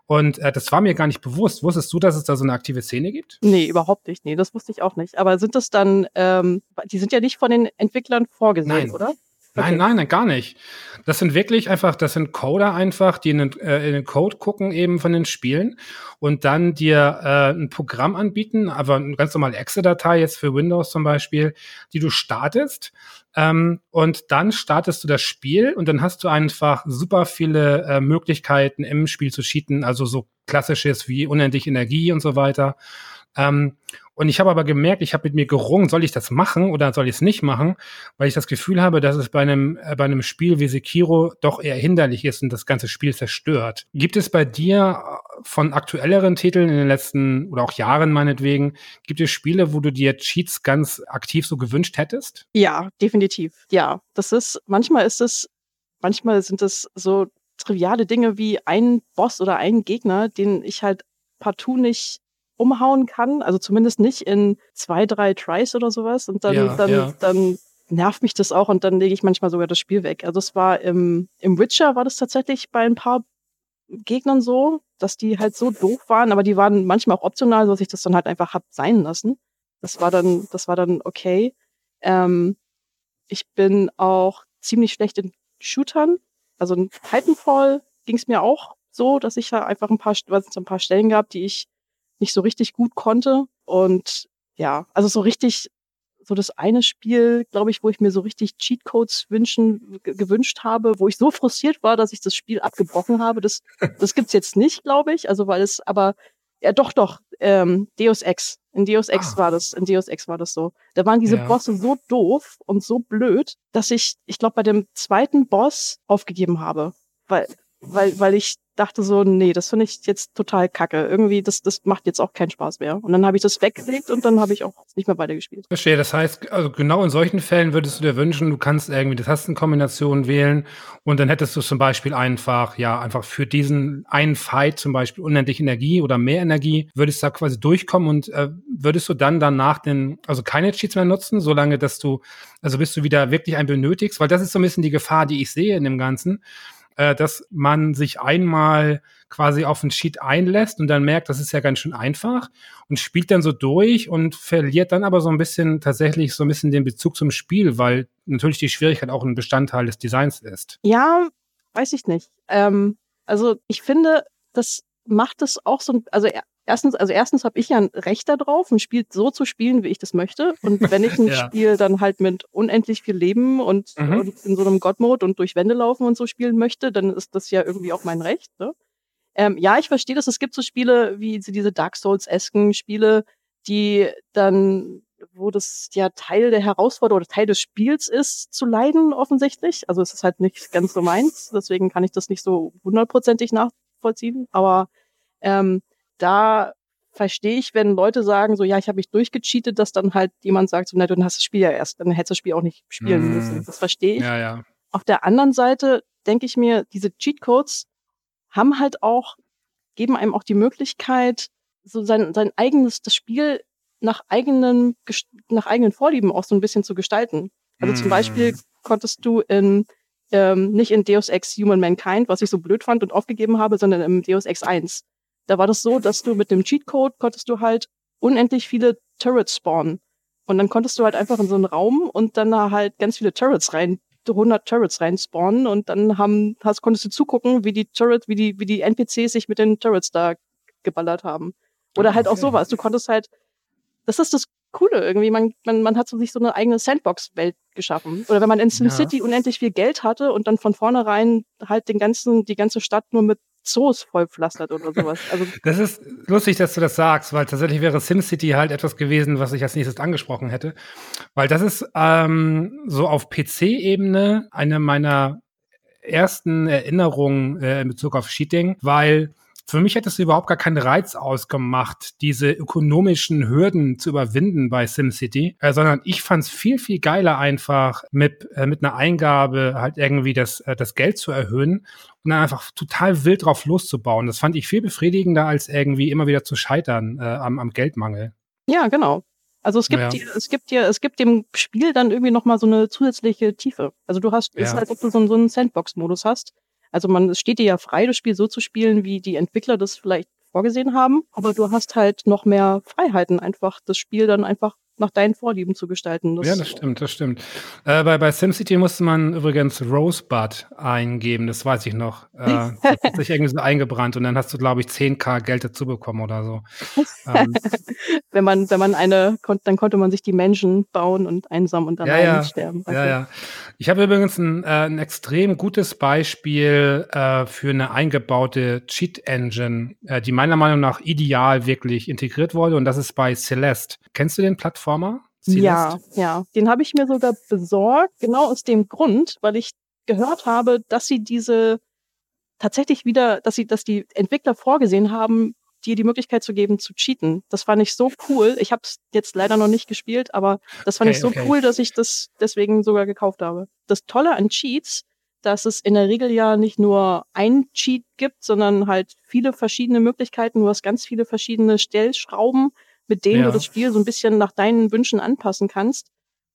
Und äh, das war mir gar nicht bewusst. Wusstest du, dass es da so eine aktive Szene gibt? Nee, überhaupt nicht. Nee, das wusste ich auch nicht. Aber sind das dann, ähm, die sind ja nicht von den Entwicklern vorgesehen, Nein. oder? Nein, nein, nein, gar nicht. Das sind wirklich einfach, das sind Coder einfach, die in den, äh, in den Code gucken eben von den Spielen und dann dir äh, ein Programm anbieten, aber eine ganz normale Exe-Datei jetzt für Windows zum Beispiel, die du startest ähm, und dann startest du das Spiel und dann hast du einfach super viele äh, Möglichkeiten im Spiel zu cheaten, also so klassisches wie unendlich Energie und so weiter. Ähm, und ich habe aber gemerkt, ich habe mit mir gerungen, soll ich das machen oder soll ich es nicht machen, weil ich das Gefühl habe, dass es bei einem, äh, bei einem Spiel wie Sekiro doch eher hinderlich ist und das ganze Spiel zerstört. Gibt es bei dir äh, von aktuelleren Titeln in den letzten oder auch Jahren meinetwegen, gibt es Spiele, wo du dir Cheats ganz aktiv so gewünscht hättest? Ja, definitiv. Ja, das ist, manchmal ist es, manchmal sind es so triviale Dinge wie ein Boss oder ein Gegner, den ich halt partout nicht umhauen kann, also zumindest nicht in zwei, drei Tries oder sowas. Und dann, ja, dann, ja. dann nervt mich das auch und dann lege ich manchmal sogar das Spiel weg. Also es war im, im Witcher war das tatsächlich bei ein paar Gegnern so, dass die halt so doof waren, aber die waren manchmal auch optional, so dass ich das dann halt einfach hab sein lassen. Das war dann, das war dann okay. Ähm, ich bin auch ziemlich schlecht in Shootern. Also in Titanfall ging es mir auch so, dass ich da einfach ein paar, was ein paar Stellen gab, die ich nicht so richtig gut konnte. Und ja, also so richtig, so das eine Spiel, glaube ich, wo ich mir so richtig Cheatcodes wünschen, gewünscht habe, wo ich so frustriert war, dass ich das Spiel abgebrochen habe. Das, das gibt's jetzt nicht, glaube ich. Also weil es, aber ja, doch, doch, ähm, Deus Ex. In Deus Ex ah. war das, in Deus Ex war das so. Da waren diese ja. Bosse so doof und so blöd, dass ich, ich glaube, bei dem zweiten Boss aufgegeben habe. Weil, weil, weil ich dachte so, nee, das finde ich jetzt total kacke. Irgendwie, das, das macht jetzt auch keinen Spaß mehr. Und dann habe ich das weggelegt und dann habe ich auch nicht mehr weitergespielt. Verstehe, das heißt, also genau in solchen Fällen würdest du dir wünschen, du kannst irgendwie die Tastenkombination wählen und dann hättest du zum Beispiel einfach, ja, einfach für diesen einen Fight zum Beispiel unendlich Energie oder mehr Energie, würdest du da quasi durchkommen und äh, würdest du dann danach den, also keine Cheats mehr nutzen, solange dass du, also bis du wieder wirklich einen benötigst, weil das ist so ein bisschen die Gefahr, die ich sehe in dem Ganzen äh, dass man sich einmal quasi auf einen Cheat einlässt und dann merkt, das ist ja ganz schön einfach und spielt dann so durch und verliert dann aber so ein bisschen tatsächlich so ein bisschen den Bezug zum Spiel, weil natürlich die Schwierigkeit auch ein Bestandteil des Designs ist. Ja, weiß ich nicht. Ähm, also ich finde, das macht es auch so, also erstens, also erstens habe ich ja ein Recht darauf, ein Spiel so zu spielen, wie ich das möchte. Und wenn ich ein ja. Spiel dann halt mit unendlich viel Leben und, mhm. und in so einem God-Mode und durch Wände laufen und so spielen möchte, dann ist das ja irgendwie auch mein Recht. Ne? Ähm, ja, ich verstehe das. Es gibt so Spiele wie diese Dark Souls-esken Spiele, die dann, wo das ja Teil der Herausforderung oder Teil des Spiels ist, zu leiden offensichtlich. Also es ist halt nicht ganz so meins, deswegen kann ich das nicht so hundertprozentig nachvollziehen. Aber ähm, da verstehe ich, wenn Leute sagen, so ja, ich habe mich durchgecheatet, dass dann halt jemand sagt, so, na, du hast das Spiel ja erst, dann hättest du das Spiel auch nicht spielen mm. müssen. Das verstehe ich. Ja, ja. Auf der anderen Seite denke ich mir, diese Cheatcodes haben halt auch, geben einem auch die Möglichkeit, so sein, sein eigenes, das Spiel nach eigenen, nach eigenen Vorlieben auch so ein bisschen zu gestalten. Also zum Beispiel konntest du in, ähm, nicht in Deus Ex Human Mankind, was ich so blöd fand und aufgegeben habe, sondern im Deus Ex 1 da war das so, dass du mit dem Cheatcode konntest du halt unendlich viele Turrets spawnen. Und dann konntest du halt einfach in so einen Raum und dann da halt ganz viele Turrets rein, 100 Turrets rein spawnen und dann haben, hast, konntest du zugucken, wie die Turrets, wie die, wie die NPCs sich mit den Turrets da geballert haben. Oder halt auch sowas. Du konntest halt, das ist das Coole irgendwie. Man, man, man hat so sich so eine eigene Sandbox-Welt geschaffen. Oder wenn man in SimCity ja. unendlich viel Geld hatte und dann von vornherein halt den ganzen, die ganze Stadt nur mit Zoos vollpflastert oder sowas. Also das ist lustig, dass du das sagst, weil tatsächlich wäre SimCity halt etwas gewesen, was ich als nächstes angesprochen hätte. Weil das ist ähm, so auf PC-Ebene eine meiner ersten Erinnerungen äh, in Bezug auf Cheating, weil für mich hat es überhaupt gar keinen Reiz ausgemacht, diese ökonomischen Hürden zu überwinden bei SimCity, äh, sondern ich fand es viel, viel geiler einfach mit, äh, mit einer Eingabe halt irgendwie das, äh, das Geld zu erhöhen und dann einfach total wild drauf loszubauen. Das fand ich viel befriedigender, als irgendwie immer wieder zu scheitern äh, am, am Geldmangel. Ja, genau. Also es gibt, ja. dir, es gibt dir, es gibt dem Spiel dann irgendwie nochmal so eine zusätzliche Tiefe. Also du hast, ja. ist halt, ob du so, so einen Sandbox-Modus hast. Also man, es steht dir ja frei, das Spiel so zu spielen, wie die Entwickler das vielleicht vorgesehen haben, aber du hast halt noch mehr Freiheiten, einfach das Spiel dann einfach nach deinen Vorlieben zu gestalten. Das ja, das stimmt, das stimmt. Äh, bei, bei SimCity musste man übrigens Rosebud eingeben, das weiß ich noch. Äh, das hat sich irgendwie so eingebrannt und dann hast du, glaube ich, 10k Geld dazu bekommen oder so. ähm. wenn man, wenn man eine, dann konnte man sich die Menschen bauen und einsam und dann ja, ja. sterben. Okay. Ja, ja. Ich habe übrigens ein, äh, ein extrem gutes Beispiel äh, für eine eingebaute Cheat-Engine, äh, die meiner Meinung nach ideal wirklich integriert wurde und das ist bei Celeste. Kennst du den Plattform? Plattformer? Ja, ja. Den habe ich mir sogar besorgt, genau aus dem Grund, weil ich gehört habe, dass sie diese tatsächlich wieder, dass sie, dass die Entwickler vorgesehen haben, dir die Möglichkeit zu geben, zu cheaten. Das fand ich so cool. Ich habe es jetzt leider noch nicht gespielt, aber das fand okay, ich so okay. cool, dass ich das deswegen sogar gekauft habe. Das Tolle an Cheats dass es in der Regel ja nicht nur ein Cheat gibt, sondern halt viele verschiedene Möglichkeiten. Du hast ganz viele verschiedene Stellschrauben, mit denen ja. du das Spiel so ein bisschen nach deinen Wünschen anpassen kannst.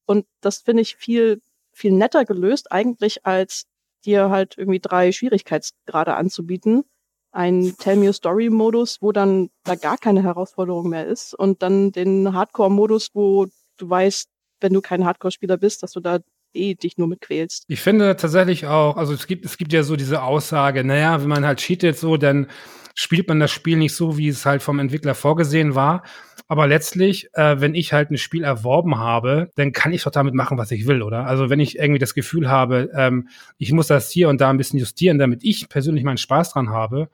Und das finde ich viel, viel netter gelöst eigentlich, als dir halt irgendwie drei Schwierigkeitsgrade anzubieten. Ein Tell Me a Story Modus, wo dann da gar keine Herausforderung mehr ist und dann den Hardcore Modus, wo du weißt, wenn du kein Hardcore-Spieler bist, dass du da eh dich nur mit quälst. Ich finde tatsächlich auch, also es gibt, es gibt ja so diese Aussage, naja, wenn man halt cheatet so, dann spielt man das Spiel nicht so, wie es halt vom Entwickler vorgesehen war. Aber letztlich, äh, wenn ich halt ein Spiel erworben habe, dann kann ich doch damit machen, was ich will, oder? Also wenn ich irgendwie das Gefühl habe, ähm, ich muss das hier und da ein bisschen justieren, damit ich persönlich meinen Spaß dran habe,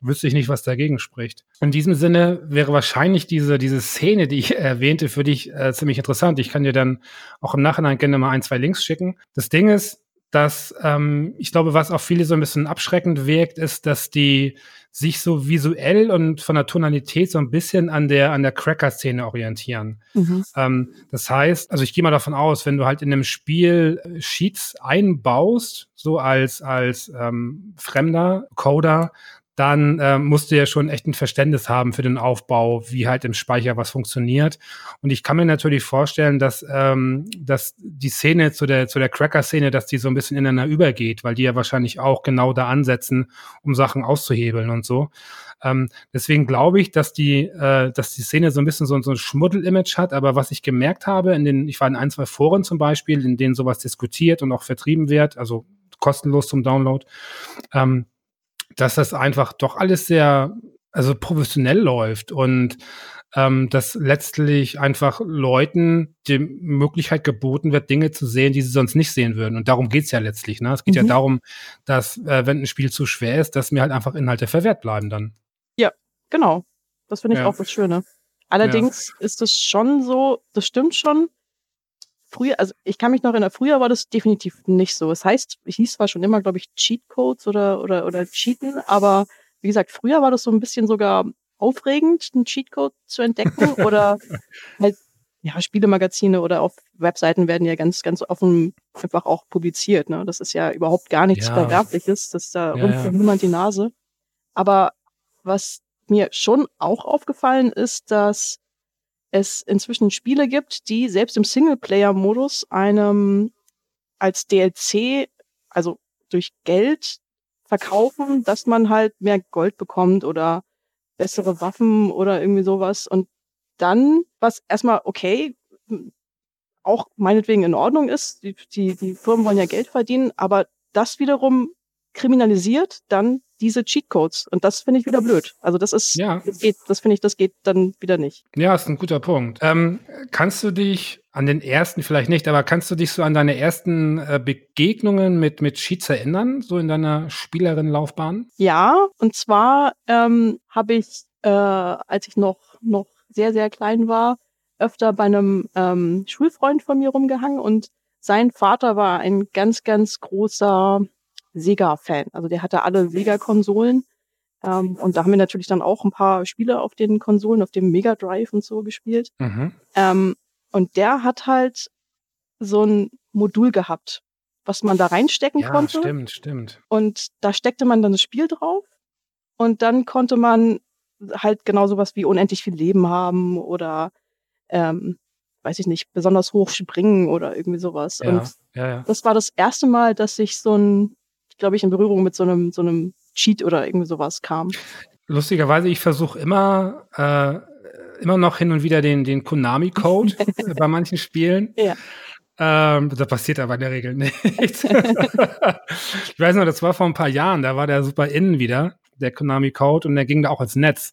wüsste ich nicht, was dagegen spricht. In diesem Sinne wäre wahrscheinlich diese, diese Szene, die ich erwähnte, für dich äh, ziemlich interessant. Ich kann dir dann auch im Nachhinein gerne mal ein, zwei Links schicken. Das Ding ist, dass ähm, ich glaube, was auch viele so ein bisschen abschreckend wirkt, ist, dass die sich so visuell und von der Tonalität so ein bisschen an der an der Cracker-Szene orientieren. Mhm. Ähm, das heißt, also ich gehe mal davon aus, wenn du halt in einem Spiel äh, Sheets einbaust, so als als ähm, fremder Coder, dann äh, musst du ja schon echt ein Verständnis haben für den Aufbau, wie halt im Speicher was funktioniert. Und ich kann mir natürlich vorstellen, dass, ähm, dass die Szene zu der, zu der Cracker-Szene, dass die so ein bisschen ineinander übergeht, weil die ja wahrscheinlich auch genau da ansetzen, um Sachen auszuhebeln und so. Ähm, deswegen glaube ich, dass die, äh, dass die Szene so ein bisschen so, so ein Schmuddel-Image hat. Aber was ich gemerkt habe, in den, ich war in ein, zwei Foren zum Beispiel, in denen sowas diskutiert und auch vertrieben wird, also kostenlos zum Download, ähm, dass das einfach doch alles sehr, also professionell läuft und ähm, dass letztlich einfach Leuten die Möglichkeit geboten wird, Dinge zu sehen, die sie sonst nicht sehen würden. Und darum geht's ja letztlich. Ne? Es geht mhm. ja darum, dass, äh, wenn ein Spiel zu schwer ist, dass mir halt einfach Inhalte verwehrt bleiben dann. Ja, genau. Das finde ich ja. auch das Schöne. Allerdings ja. ist es schon so, das stimmt schon, früher, also ich kann mich noch erinnern, früher war das definitiv nicht so. Es heißt, ich hieß zwar schon immer, glaube ich, Cheatcodes oder, oder, oder Cheaten, aber wie gesagt, früher war das so ein bisschen sogar aufregend, einen Cheatcode zu entdecken oder halt, ja, Spielemagazine oder auf Webseiten werden ja ganz, ganz offen einfach auch publiziert. Ne? Das ist ja überhaupt gar nichts ja. Verwerfliches, das da ja, ja. niemand die Nase. Aber was mir schon auch aufgefallen ist, dass es inzwischen Spiele gibt, die selbst im Singleplayer-Modus einem als DLC, also durch Geld verkaufen, dass man halt mehr Gold bekommt oder bessere Waffen oder irgendwie sowas. Und dann, was erstmal okay, auch meinetwegen in Ordnung ist, die, die, die Firmen wollen ja Geld verdienen, aber das wiederum kriminalisiert dann diese Cheatcodes. Und das finde ich wieder blöd. Also das ist, ja. das geht, das finde ich, das geht dann wieder nicht. Ja, ist ein guter Punkt. Ähm, kannst du dich an den ersten, vielleicht nicht, aber kannst du dich so an deine ersten äh, Begegnungen mit, mit Cheats erinnern, so in deiner Spielerinnenlaufbahn? Ja, und zwar ähm, habe ich, äh, als ich noch, noch sehr, sehr klein war, öfter bei einem ähm, Schulfreund von mir rumgehangen und sein Vater war ein ganz, ganz großer Sega-Fan. Also der hatte alle Sega-Konsolen. Ähm, und da haben wir natürlich dann auch ein paar Spiele auf den Konsolen, auf dem Mega Drive und so gespielt. Mhm. Ähm, und der hat halt so ein Modul gehabt, was man da reinstecken ja, konnte. Stimmt, stimmt. Und da steckte man dann das Spiel drauf. Und dann konnte man halt genau sowas wie unendlich viel Leben haben oder ähm, weiß ich nicht, besonders hoch springen oder irgendwie sowas. Ja, und ja, ja. das war das erste Mal, dass ich so ein glaube ich, in Berührung mit so einem, so einem Cheat oder irgendwie sowas kam. Lustigerweise, ich versuche immer, äh, immer noch hin und wieder den, den Konami-Code bei manchen Spielen. Ja. Ähm, da passiert aber in der Regel nichts. ich weiß noch, das war vor ein paar Jahren, da war der super innen wieder, der Konami-Code, und der ging da auch ins Netz.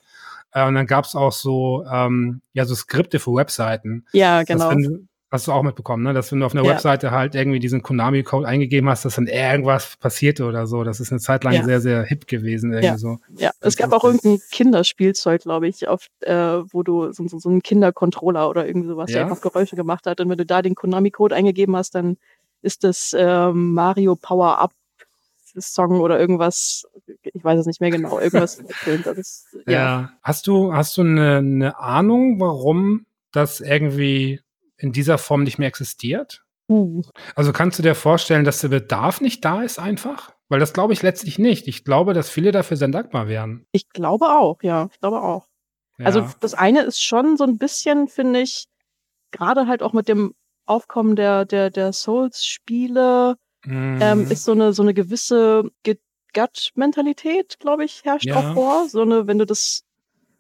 Äh, und dann gab es auch so, ähm, ja, so Skripte für Webseiten. Ja, genau. Dass, wenn, Hast du auch mitbekommen, ne? dass wenn du auf einer ja. Webseite halt irgendwie diesen Konami-Code eingegeben hast, dass dann irgendwas passierte oder so. Das ist eine Zeit lang ja. sehr, sehr hip gewesen. Irgendwie ja. so. ja, es gab auch irgendein Kinderspielzeug, glaube ich, auf, äh, wo du so, so, so einen Kindercontroller oder irgendwie sowas, ja? der einfach Geräusche gemacht hat. Und wenn du da den Konami-Code eingegeben hast, dann ist das äh, Mario Power Up Song oder irgendwas, ich weiß es nicht mehr genau, irgendwas. ist, ja. ja. Hast du, hast du eine, eine Ahnung, warum das irgendwie in dieser Form nicht mehr existiert? Uh. Also kannst du dir vorstellen, dass der Bedarf nicht da ist einfach? Weil das glaube ich letztlich nicht. Ich glaube, dass viele dafür sehr dankbar wären. Ich glaube auch, ja. Ich glaube auch. Ja. Also das eine ist schon so ein bisschen, finde ich, gerade halt auch mit dem Aufkommen der, der, der Souls-Spiele, ähm, mhm. ähm, ist so eine, so eine gewisse Gut-Mentalität, glaube ich, herrscht ja. auch vor. So eine, wenn du das,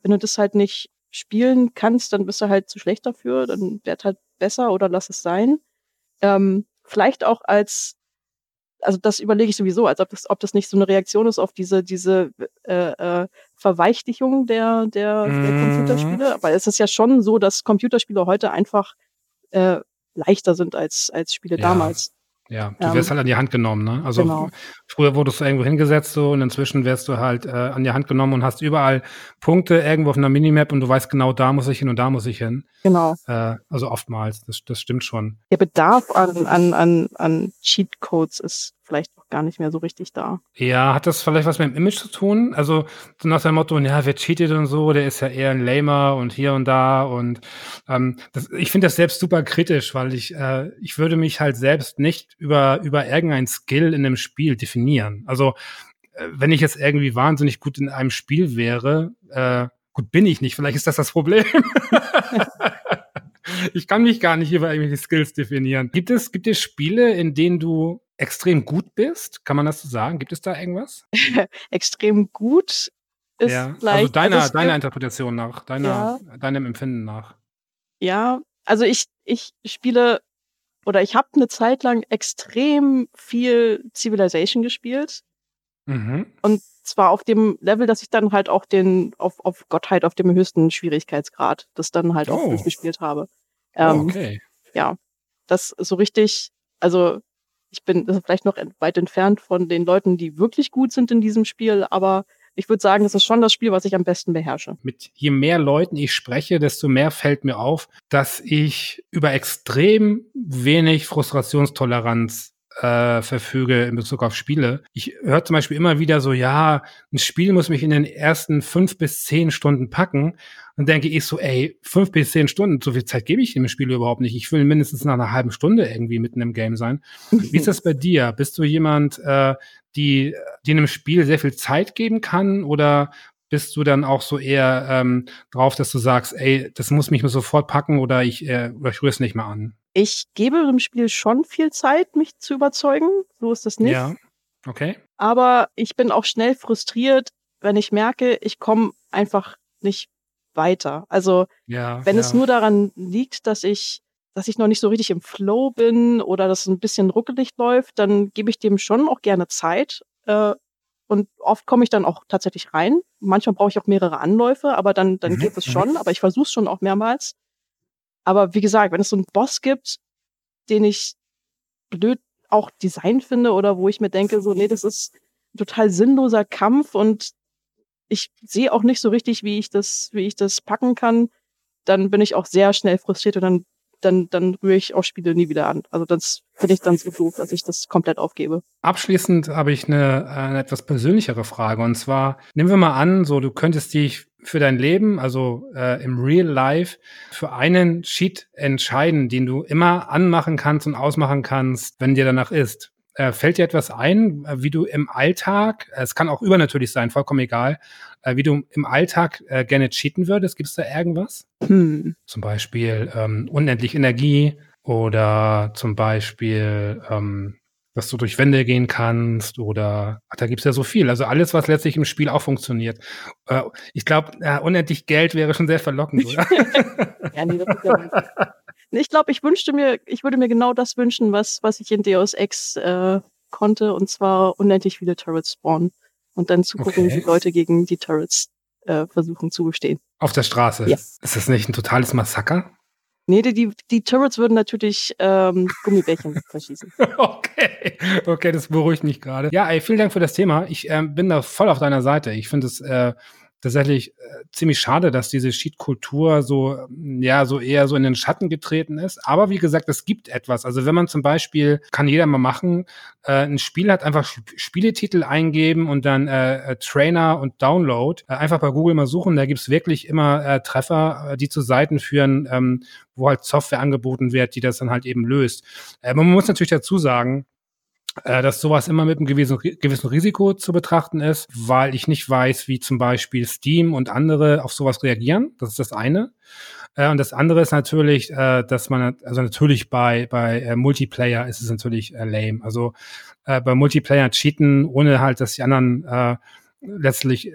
wenn du das halt nicht spielen kannst, dann bist du halt zu schlecht dafür, dann werd halt besser oder lass es sein. Ähm, vielleicht auch als, also das überlege ich sowieso, als ob das, ob das nicht so eine Reaktion ist auf diese, diese äh, äh, Verweichlichung der, der, mhm. der Computerspiele. Aber es ist ja schon so, dass Computerspiele heute einfach äh, leichter sind als, als Spiele ja. damals. Ja, du wirst ähm, halt an die Hand genommen, ne? Also genau. früher wurdest du irgendwo hingesetzt so und inzwischen wirst du halt äh, an die Hand genommen und hast überall Punkte irgendwo auf einer Minimap und du weißt genau, da muss ich hin und da muss ich hin. Genau. Äh, also oftmals, das, das stimmt schon. Der Bedarf an, an, an, an Cheatcodes ist vielleicht auch gar nicht mehr so richtig da. Ja, hat das vielleicht was mit dem Image zu tun? Also so nach dem Motto, ja, wer cheatet und so, der ist ja eher ein Lamer und hier und da und ähm, das, ich finde das selbst super kritisch, weil ich äh, ich würde mich halt selbst nicht über über irgendein Skill in einem Spiel definieren. Also äh, wenn ich jetzt irgendwie wahnsinnig gut in einem Spiel wäre, äh, gut bin ich nicht, vielleicht ist das das Problem. ich kann mich gar nicht über irgendwelche Skills definieren. Gibt es, gibt es Spiele, in denen du extrem gut bist? Kann man das so sagen? Gibt es da irgendwas? extrem gut ist ja. vielleicht. Also deiner, also deiner Interpretation nach, deiner, ja. deinem Empfinden nach. Ja, also ich, ich spiele oder ich habe eine Zeit lang extrem viel Civilization gespielt. Mhm. Und zwar auf dem Level, dass ich dann halt auch den, auf, auf Gottheit auf dem höchsten Schwierigkeitsgrad, das dann halt oh. auch durchgespielt habe. Ähm, okay. Ja, das so richtig, also ich bin vielleicht noch weit entfernt von den Leuten, die wirklich gut sind in diesem Spiel, aber ich würde sagen, das ist schon das Spiel, was ich am besten beherrsche. Mit je mehr Leuten ich spreche, desto mehr fällt mir auf, dass ich über extrem wenig Frustrationstoleranz äh, verfüge in Bezug auf Spiele. Ich höre zum Beispiel immer wieder so, ja, ein Spiel muss mich in den ersten fünf bis zehn Stunden packen. Und denke ich so, ey, fünf bis zehn Stunden, so viel Zeit gebe ich dem Spiel überhaupt nicht. Ich will mindestens nach einer halben Stunde irgendwie mitten im Game sein. Wie ist das bei dir? Bist du jemand, äh, die, die einem Spiel sehr viel Zeit geben kann oder bist du dann auch so eher ähm, drauf, dass du sagst, ey, das muss mich mir sofort packen oder ich, äh, oder ich rühre es nicht mehr an? Ich gebe dem Spiel schon viel Zeit, mich zu überzeugen. So ist das nicht. Ja, okay. Aber ich bin auch schnell frustriert, wenn ich merke, ich komme einfach nicht weiter. Also ja, wenn ja. es nur daran liegt, dass ich, dass ich noch nicht so richtig im Flow bin oder dass es ein bisschen ruckelig läuft, dann gebe ich dem schon auch gerne Zeit. Äh, und oft komme ich dann auch tatsächlich rein. Manchmal brauche ich auch mehrere Anläufe, aber dann, dann mhm. geht es schon. Aber ich versuche es schon auch mehrmals. Aber wie gesagt, wenn es so einen Boss gibt, den ich blöd auch Design finde oder wo ich mir denke, so, nee, das ist ein total sinnloser Kampf und ich sehe auch nicht so richtig, wie ich das, wie ich das packen kann, dann bin ich auch sehr schnell frustriert und dann dann, dann rühre ich auch Spiele nie wieder an. Also das finde ich dann so doof, dass ich das komplett aufgebe. Abschließend habe ich eine, eine etwas persönlichere Frage. Und zwar, nehmen wir mal an, so du könntest dich für dein Leben, also äh, im Real Life, für einen Cheat entscheiden, den du immer anmachen kannst und ausmachen kannst, wenn dir danach ist. Äh, fällt dir etwas ein, äh, wie du im Alltag, äh, es kann auch übernatürlich sein, vollkommen egal, äh, wie du im Alltag äh, gerne cheaten würdest? Gibt es da irgendwas? Hm. Zum Beispiel ähm, unendlich Energie oder zum Beispiel, ähm, dass du durch Wände gehen kannst oder ach, da gibt's ja so viel. Also alles, was letztlich im Spiel auch funktioniert. Ich glaube, unendlich Geld wäre schon sehr verlockend, oder? ja, nee, das ist ja ich glaube, ich wünschte mir, ich würde mir genau das wünschen, was, was ich in Deus Ex äh, konnte, und zwar unendlich viele Turrets spawnen. Und dann zu gucken, okay. wie Leute gegen die Turrets äh, versuchen zu bestehen. Auf der Straße? Ja. Ist das nicht ein totales Massaker? Nee, die, die, die Turrets würden natürlich ähm, Gummibärchen verschießen. Okay, okay, das beruhigt mich gerade. Ja, ey, vielen Dank für das Thema. Ich ähm, bin da voll auf deiner Seite. Ich finde es äh, tatsächlich äh, ziemlich schade, dass diese Cheat-Kultur so, ja, so eher so in den Schatten getreten ist. Aber wie gesagt, es gibt etwas. Also wenn man zum Beispiel, kann jeder mal machen, äh, ein Spiel hat, einfach Spieletitel eingeben und dann äh, äh, Trainer und Download. Äh, einfach bei Google mal suchen, da gibt's wirklich immer äh, Treffer, äh, die zu Seiten führen, ähm, wo halt Software angeboten wird, die das dann halt eben löst. Man muss natürlich dazu sagen, dass sowas immer mit einem gewissen, gewissen Risiko zu betrachten ist, weil ich nicht weiß, wie zum Beispiel Steam und andere auf sowas reagieren. Das ist das eine. Äh, und das andere ist natürlich, äh, dass man, also natürlich bei, bei Multiplayer ist es natürlich lame. Also bei Multiplayer cheaten, ohne halt, dass die anderen letztlich äh,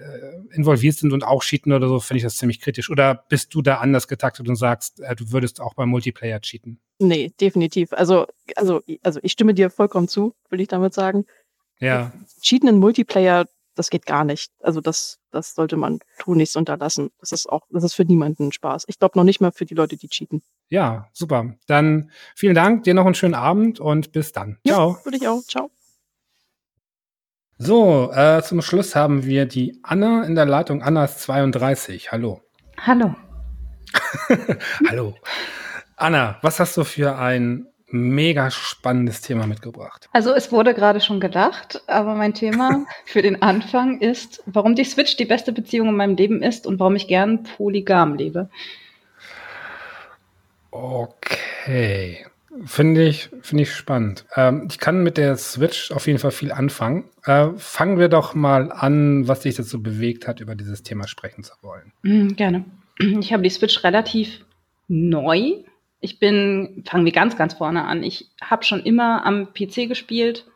involviert sind und auch cheaten oder so, finde ich das ziemlich kritisch. Oder bist du da anders getaktet und sagst, äh, du würdest auch beim Multiplayer cheaten? Nee, definitiv. Also, also, also ich stimme dir vollkommen zu, will ich damit sagen. Ja. Cheaten in Multiplayer, das geht gar nicht. Also das, das sollte man tun, nichts unterlassen. Das ist auch, das ist für niemanden Spaß. Ich glaube noch nicht mal für die Leute, die cheaten. Ja, super. Dann vielen Dank, dir noch einen schönen Abend und bis dann. Ja, Ciao. Würde ich auch. Ciao. So, äh, zum Schluss haben wir die Anna in der Leitung. Anna ist 32. Hallo. Hallo. Hallo. Anna, was hast du für ein mega spannendes Thema mitgebracht? Also es wurde gerade schon gedacht, aber mein Thema für den Anfang ist, warum die Switch die beste Beziehung in meinem Leben ist und warum ich gern polygam lebe. Okay. Finde ich, finde ich spannend. Ähm, ich kann mit der Switch auf jeden Fall viel anfangen. Äh, fangen wir doch mal an, was dich dazu bewegt hat, über dieses Thema sprechen zu wollen. Mhm, gerne. Ich habe die Switch relativ neu. Ich bin, fangen wir ganz, ganz vorne an. Ich habe schon immer am PC gespielt.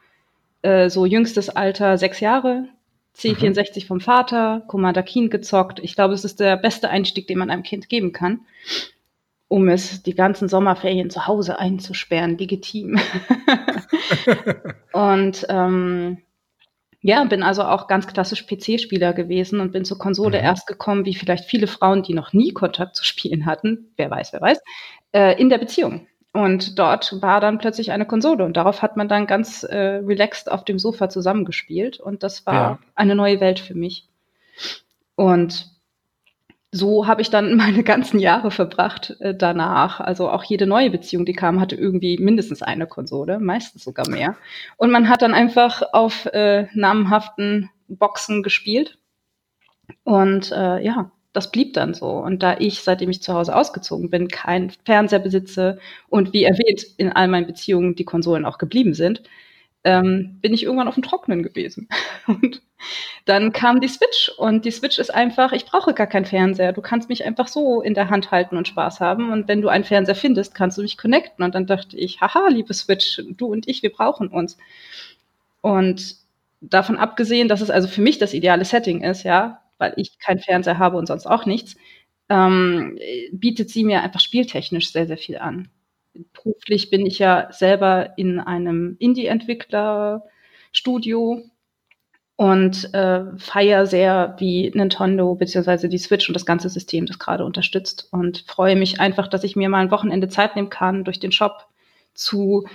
Äh, so jüngstes Alter, sechs Jahre. C64 mhm. vom Vater, Commander Keen gezockt. Ich glaube, es ist der beste Einstieg, den man einem Kind geben kann um es die ganzen Sommerferien zu Hause einzusperren, legitim. und ähm, ja, bin also auch ganz klassisch PC-Spieler gewesen und bin zur Konsole mhm. erst gekommen, wie vielleicht viele Frauen, die noch nie Kontakt zu Spielen hatten, wer weiß, wer weiß, äh, in der Beziehung. Und dort war dann plötzlich eine Konsole und darauf hat man dann ganz äh, relaxed auf dem Sofa zusammengespielt und das war ja. eine neue Welt für mich. Und so habe ich dann meine ganzen Jahre verbracht äh, danach. Also auch jede neue Beziehung, die kam, hatte irgendwie mindestens eine Konsole, meistens sogar mehr. Und man hat dann einfach auf äh, namenhaften Boxen gespielt. Und äh, ja, das blieb dann so. Und da ich, seitdem ich zu Hause ausgezogen bin, keinen Fernseher besitze und wie erwähnt in all meinen Beziehungen die Konsolen auch geblieben sind, ähm, bin ich irgendwann auf dem Trocknen gewesen. Und dann kam die Switch und die Switch ist einfach, ich brauche gar keinen Fernseher. Du kannst mich einfach so in der Hand halten und Spaß haben. Und wenn du einen Fernseher findest, kannst du mich connecten. Und dann dachte ich, haha, liebe Switch, du und ich, wir brauchen uns. Und davon abgesehen, dass es also für mich das ideale Setting ist, ja, weil ich keinen Fernseher habe und sonst auch nichts, ähm, bietet sie mir einfach spieltechnisch sehr, sehr viel an beruflich bin ich ja selber in einem Indie-Entwickler-Studio und äh, feiere sehr, wie Nintendo bzw. die Switch und das ganze System das gerade unterstützt und freue mich einfach, dass ich mir mal ein Wochenende Zeit nehmen kann, durch den Shop zu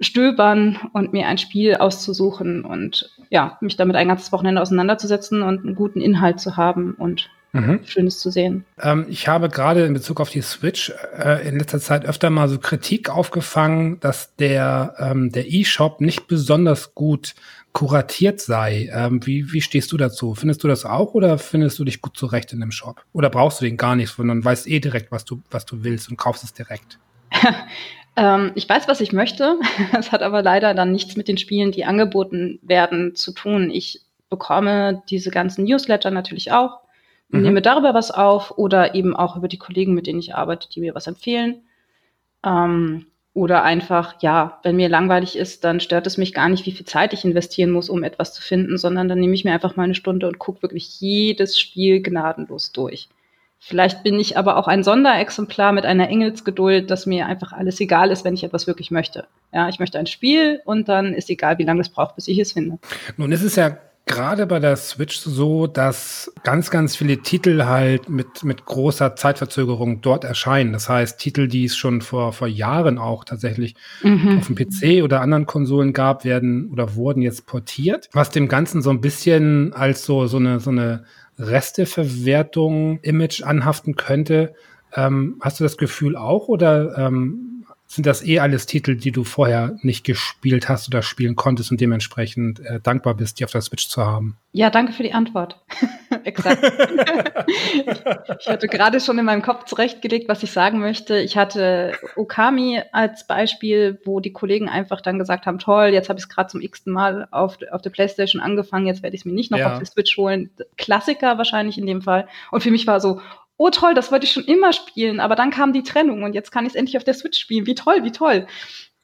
stöbern und mir ein Spiel auszusuchen und ja, mich damit ein ganzes Wochenende auseinanderzusetzen und einen guten Inhalt zu haben und mhm. Schönes zu sehen. Ähm, ich habe gerade in Bezug auf die Switch äh, in letzter Zeit öfter mal so Kritik aufgefangen, dass der ähm, der E-Shop nicht besonders gut kuratiert sei. Ähm, wie, wie stehst du dazu? Findest du das auch oder findest du dich gut zurecht in dem Shop? Oder brauchst du den gar nicht, sondern weißt eh direkt, was du, was du willst und kaufst es direkt? ähm, ich weiß, was ich möchte. Es hat aber leider dann nichts mit den Spielen, die angeboten werden, zu tun. Ich bekomme diese ganzen Newsletter natürlich auch mhm. nehme darüber was auf oder eben auch über die Kollegen, mit denen ich arbeite, die mir was empfehlen. Ähm, oder einfach, ja, wenn mir langweilig ist, dann stört es mich gar nicht, wie viel Zeit ich investieren muss, um etwas zu finden, sondern dann nehme ich mir einfach mal eine Stunde und gucke wirklich jedes Spiel gnadenlos durch. Vielleicht bin ich aber auch ein Sonderexemplar mit einer Engelsgeduld, dass mir einfach alles egal ist, wenn ich etwas wirklich möchte. Ja, ich möchte ein Spiel und dann ist egal, wie lange es braucht, bis ich es finde. Nun ist es ja gerade bei der Switch so, dass ganz, ganz viele Titel halt mit, mit großer Zeitverzögerung dort erscheinen. Das heißt, Titel, die es schon vor, vor Jahren auch tatsächlich mhm. auf dem PC oder anderen Konsolen gab, werden oder wurden jetzt portiert, was dem Ganzen so ein bisschen als so, so eine, so eine Resteverwertung Image anhaften könnte. Ähm, hast du das Gefühl auch oder ähm, sind das eh alles Titel, die du vorher nicht gespielt hast oder spielen konntest und dementsprechend äh, dankbar bist, die auf der Switch zu haben? Ja, danke für die Antwort. Exakt. ich hatte gerade schon in meinem Kopf zurechtgelegt, was ich sagen möchte. Ich hatte Okami als Beispiel, wo die Kollegen einfach dann gesagt haben, toll, jetzt habe ich es gerade zum x-ten Mal auf, auf der Playstation angefangen, jetzt werde ich es mir nicht noch ja. auf der Switch holen. Klassiker wahrscheinlich in dem Fall. Und für mich war so, oh toll, das wollte ich schon immer spielen, aber dann kam die Trennung und jetzt kann ich es endlich auf der Switch spielen. Wie toll, wie toll.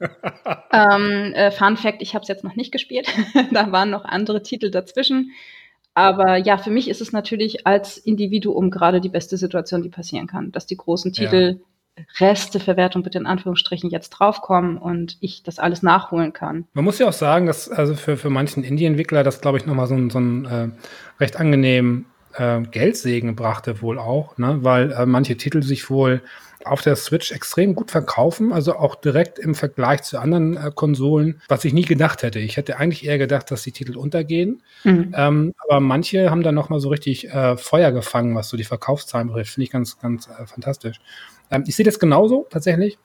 ähm, äh, Fun Fact, ich habe es jetzt noch nicht gespielt. da waren noch andere Titel dazwischen. Aber ja, für mich ist es natürlich als Individuum gerade die beste Situation, die passieren kann, dass die großen Titel ja. Resteverwertung bitte in Anführungsstrichen jetzt draufkommen und ich das alles nachholen kann. Man muss ja auch sagen, dass also für, für manchen Indie-Entwickler das, glaube ich, nochmal so ein, so ein äh, recht angenehm äh, Geldsegen brachte wohl auch, ne? weil äh, manche Titel sich wohl auf der Switch extrem gut verkaufen, also auch direkt im Vergleich zu anderen äh, Konsolen, was ich nie gedacht hätte. Ich hätte eigentlich eher gedacht, dass die Titel untergehen, mhm. ähm, aber manche haben dann noch mal so richtig äh, Feuer gefangen, was so die Verkaufszahlen betrifft. Finde ich ganz, ganz äh, fantastisch. Ähm, ich sehe das genauso tatsächlich.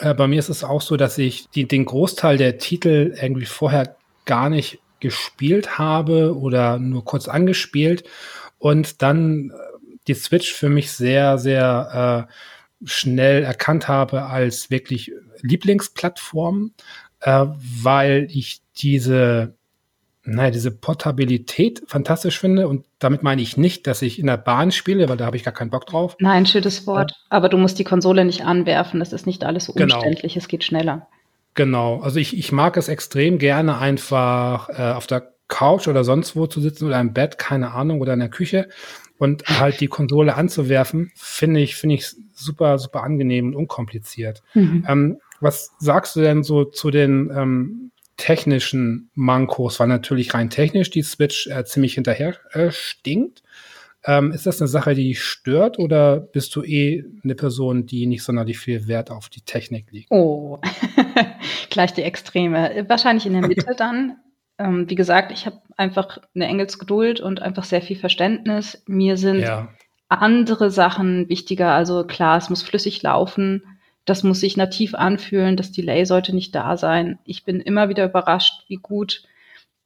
Äh, bei mir ist es auch so, dass ich die, den Großteil der Titel irgendwie vorher gar nicht gespielt habe oder nur kurz angespielt und dann äh, die Switch für mich sehr, sehr äh, schnell erkannt habe als wirklich Lieblingsplattform, äh, weil ich diese naja, diese Portabilität fantastisch finde. Und damit meine ich nicht, dass ich in der Bahn spiele, weil da habe ich gar keinen Bock drauf. Nein, schönes Wort. Ja. Aber du musst die Konsole nicht anwerfen. Das ist nicht alles so genau. umständlich. Genau. Es geht schneller. Genau. Also ich, ich mag es extrem gerne einfach äh, auf der Couch oder sonst wo zu sitzen oder im Bett, keine Ahnung, oder in der Küche und halt die Konsole anzuwerfen, finde ich, finde ich super, super angenehm und unkompliziert. Mhm. Ähm, was sagst du denn so zu den ähm, technischen Mankos? Weil natürlich rein technisch die Switch äh, ziemlich hinterher äh, stinkt. Ähm, ist das eine Sache, die stört oder bist du eh eine Person, die nicht sonderlich viel Wert auf die Technik legt? Oh, gleich die Extreme. Wahrscheinlich in der Mitte dann. Ähm, wie gesagt, ich habe einfach eine Engelsgeduld und einfach sehr viel Verständnis. Mir sind ja. andere Sachen wichtiger. Also klar, es muss flüssig laufen. Das muss sich nativ anfühlen. Das Delay sollte nicht da sein. Ich bin immer wieder überrascht, wie gut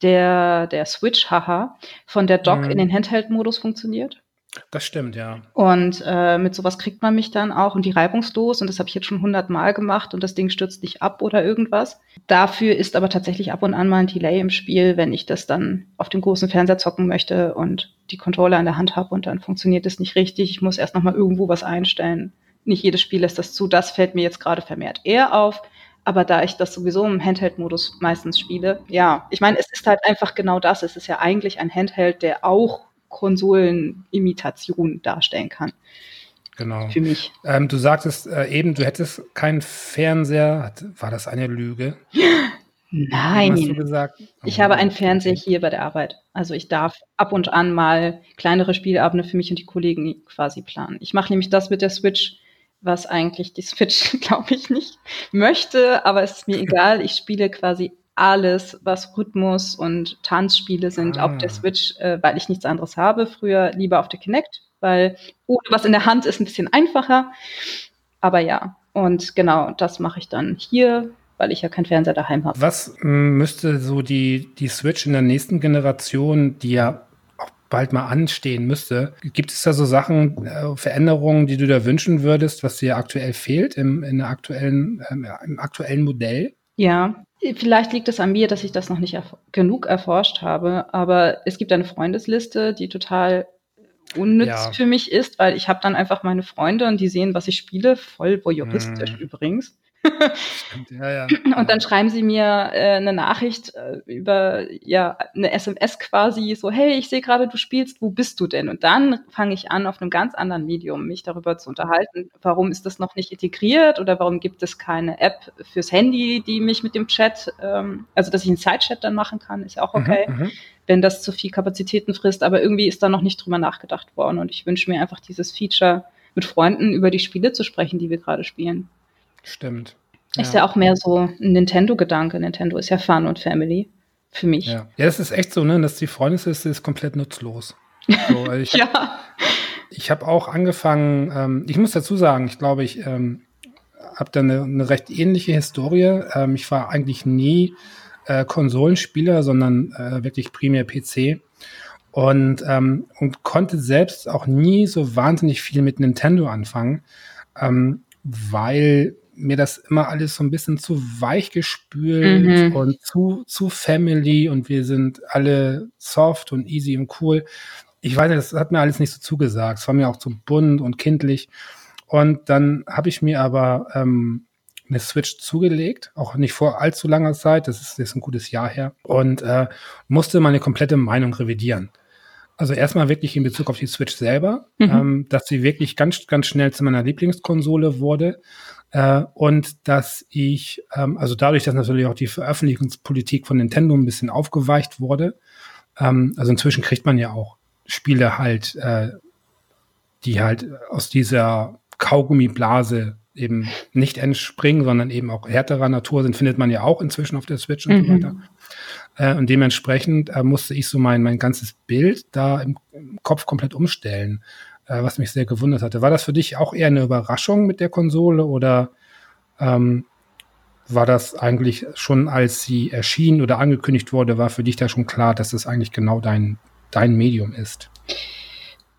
der, der Switch, haha, von der Dock mhm. in den Handheld-Modus funktioniert. Das stimmt, ja. Und äh, mit sowas kriegt man mich dann auch und die reibungslos. Und das habe ich jetzt schon hundertmal gemacht und das Ding stürzt nicht ab oder irgendwas. Dafür ist aber tatsächlich ab und an mal ein Delay im Spiel, wenn ich das dann auf dem großen Fernseher zocken möchte und die Controller in der Hand habe und dann funktioniert es nicht richtig. Ich muss erst noch mal irgendwo was einstellen. Nicht jedes Spiel lässt das zu. Das fällt mir jetzt gerade vermehrt eher auf. Aber da ich das sowieso im Handheld-Modus meistens spiele, ja, ich meine, es ist halt einfach genau das. Es ist ja eigentlich ein Handheld, der auch Konsolenimitation darstellen kann. Genau. Für mich. Ähm, du sagtest äh, eben, du hättest keinen Fernseher. War das eine Lüge? Nein. Hast du gesagt? Ich habe einen Fernseher hier bei der Arbeit. Also ich darf ab und an mal kleinere Spielabende für mich und die Kollegen quasi planen. Ich mache nämlich das mit der Switch, was eigentlich die Switch, glaube ich, nicht möchte, aber es ist mir egal. Ich spiele quasi alles, was Rhythmus und Tanzspiele sind, ah. auf der ah. Switch, äh, weil ich nichts anderes habe. Früher lieber auf der Kinect, weil ohne was in der Hand ist ein bisschen einfacher. Aber ja, und genau, das mache ich dann hier, weil ich ja keinen Fernseher daheim habe. Was müsste so die, die Switch in der nächsten Generation, die ja auch bald mal anstehen müsste, gibt es da so Sachen, äh, Veränderungen, die du da wünschen würdest, was dir aktuell fehlt im, in der aktuellen, äh, im aktuellen Modell? Ja, vielleicht liegt es an mir, dass ich das noch nicht erf genug erforscht habe, aber es gibt eine Freundesliste, die total unnütz ja. für mich ist, weil ich habe dann einfach meine Freunde und die sehen, was ich spiele, voll voyeuristisch mhm. übrigens. Stimmt, ja, ja. Und dann schreiben sie mir äh, eine Nachricht äh, über ja eine SMS quasi so hey ich sehe gerade du spielst wo bist du denn? Und dann fange ich an auf einem ganz anderen Medium mich darüber zu unterhalten warum ist das noch nicht integriert oder warum gibt es keine App fürs Handy die mich mit dem Chat ähm, also dass ich einen Sidechat dann machen kann ist ja auch mhm, okay mhm, wenn das zu viel Kapazitäten frisst. Aber irgendwie ist da noch nicht drüber nachgedacht worden. Und ich wünsche mir einfach dieses Feature mit Freunden über die Spiele zu sprechen die wir gerade spielen Stimmt. Ist ja. ja auch mehr so ein Nintendo-Gedanke. Nintendo ist ja Fun und Family für mich. Ja, ja das ist echt so, ne, dass die Freundesliste ist komplett nutzlos. So, ich ja. Ich habe auch angefangen, ähm, ich muss dazu sagen, ich glaube, ich ähm, habe da eine, eine, recht ähnliche Historie. Ähm, ich war eigentlich nie äh, Konsolenspieler, sondern äh, wirklich primär PC. Und, ähm, und konnte selbst auch nie so wahnsinnig viel mit Nintendo anfangen, ähm, weil mir das immer alles so ein bisschen zu weich gespült mhm. und zu, zu Family und wir sind alle soft und easy und cool. Ich weiß nicht, das hat mir alles nicht so zugesagt. Es war mir auch zu bunt und kindlich. Und dann habe ich mir aber ähm, eine Switch zugelegt, auch nicht vor allzu langer Zeit, das ist jetzt ein gutes Jahr her, und äh, musste meine komplette Meinung revidieren. Also erstmal wirklich in Bezug auf die Switch selber, mhm. ähm, dass sie wirklich ganz, ganz schnell zu meiner Lieblingskonsole wurde. Äh, und dass ich, ähm, also dadurch, dass natürlich auch die Veröffentlichungspolitik von Nintendo ein bisschen aufgeweicht wurde, ähm, also inzwischen kriegt man ja auch Spiele halt, äh, die halt aus dieser Kaugummiblase eben nicht entspringen, sondern eben auch härterer Natur sind, findet man ja auch inzwischen auf der Switch und mhm. so weiter. Äh, und dementsprechend äh, musste ich so mein, mein ganzes Bild da im, im Kopf komplett umstellen, was mich sehr gewundert hatte. War das für dich auch eher eine Überraschung mit der Konsole oder ähm, war das eigentlich schon, als sie erschien oder angekündigt wurde, war für dich da schon klar, dass das eigentlich genau dein, dein Medium ist?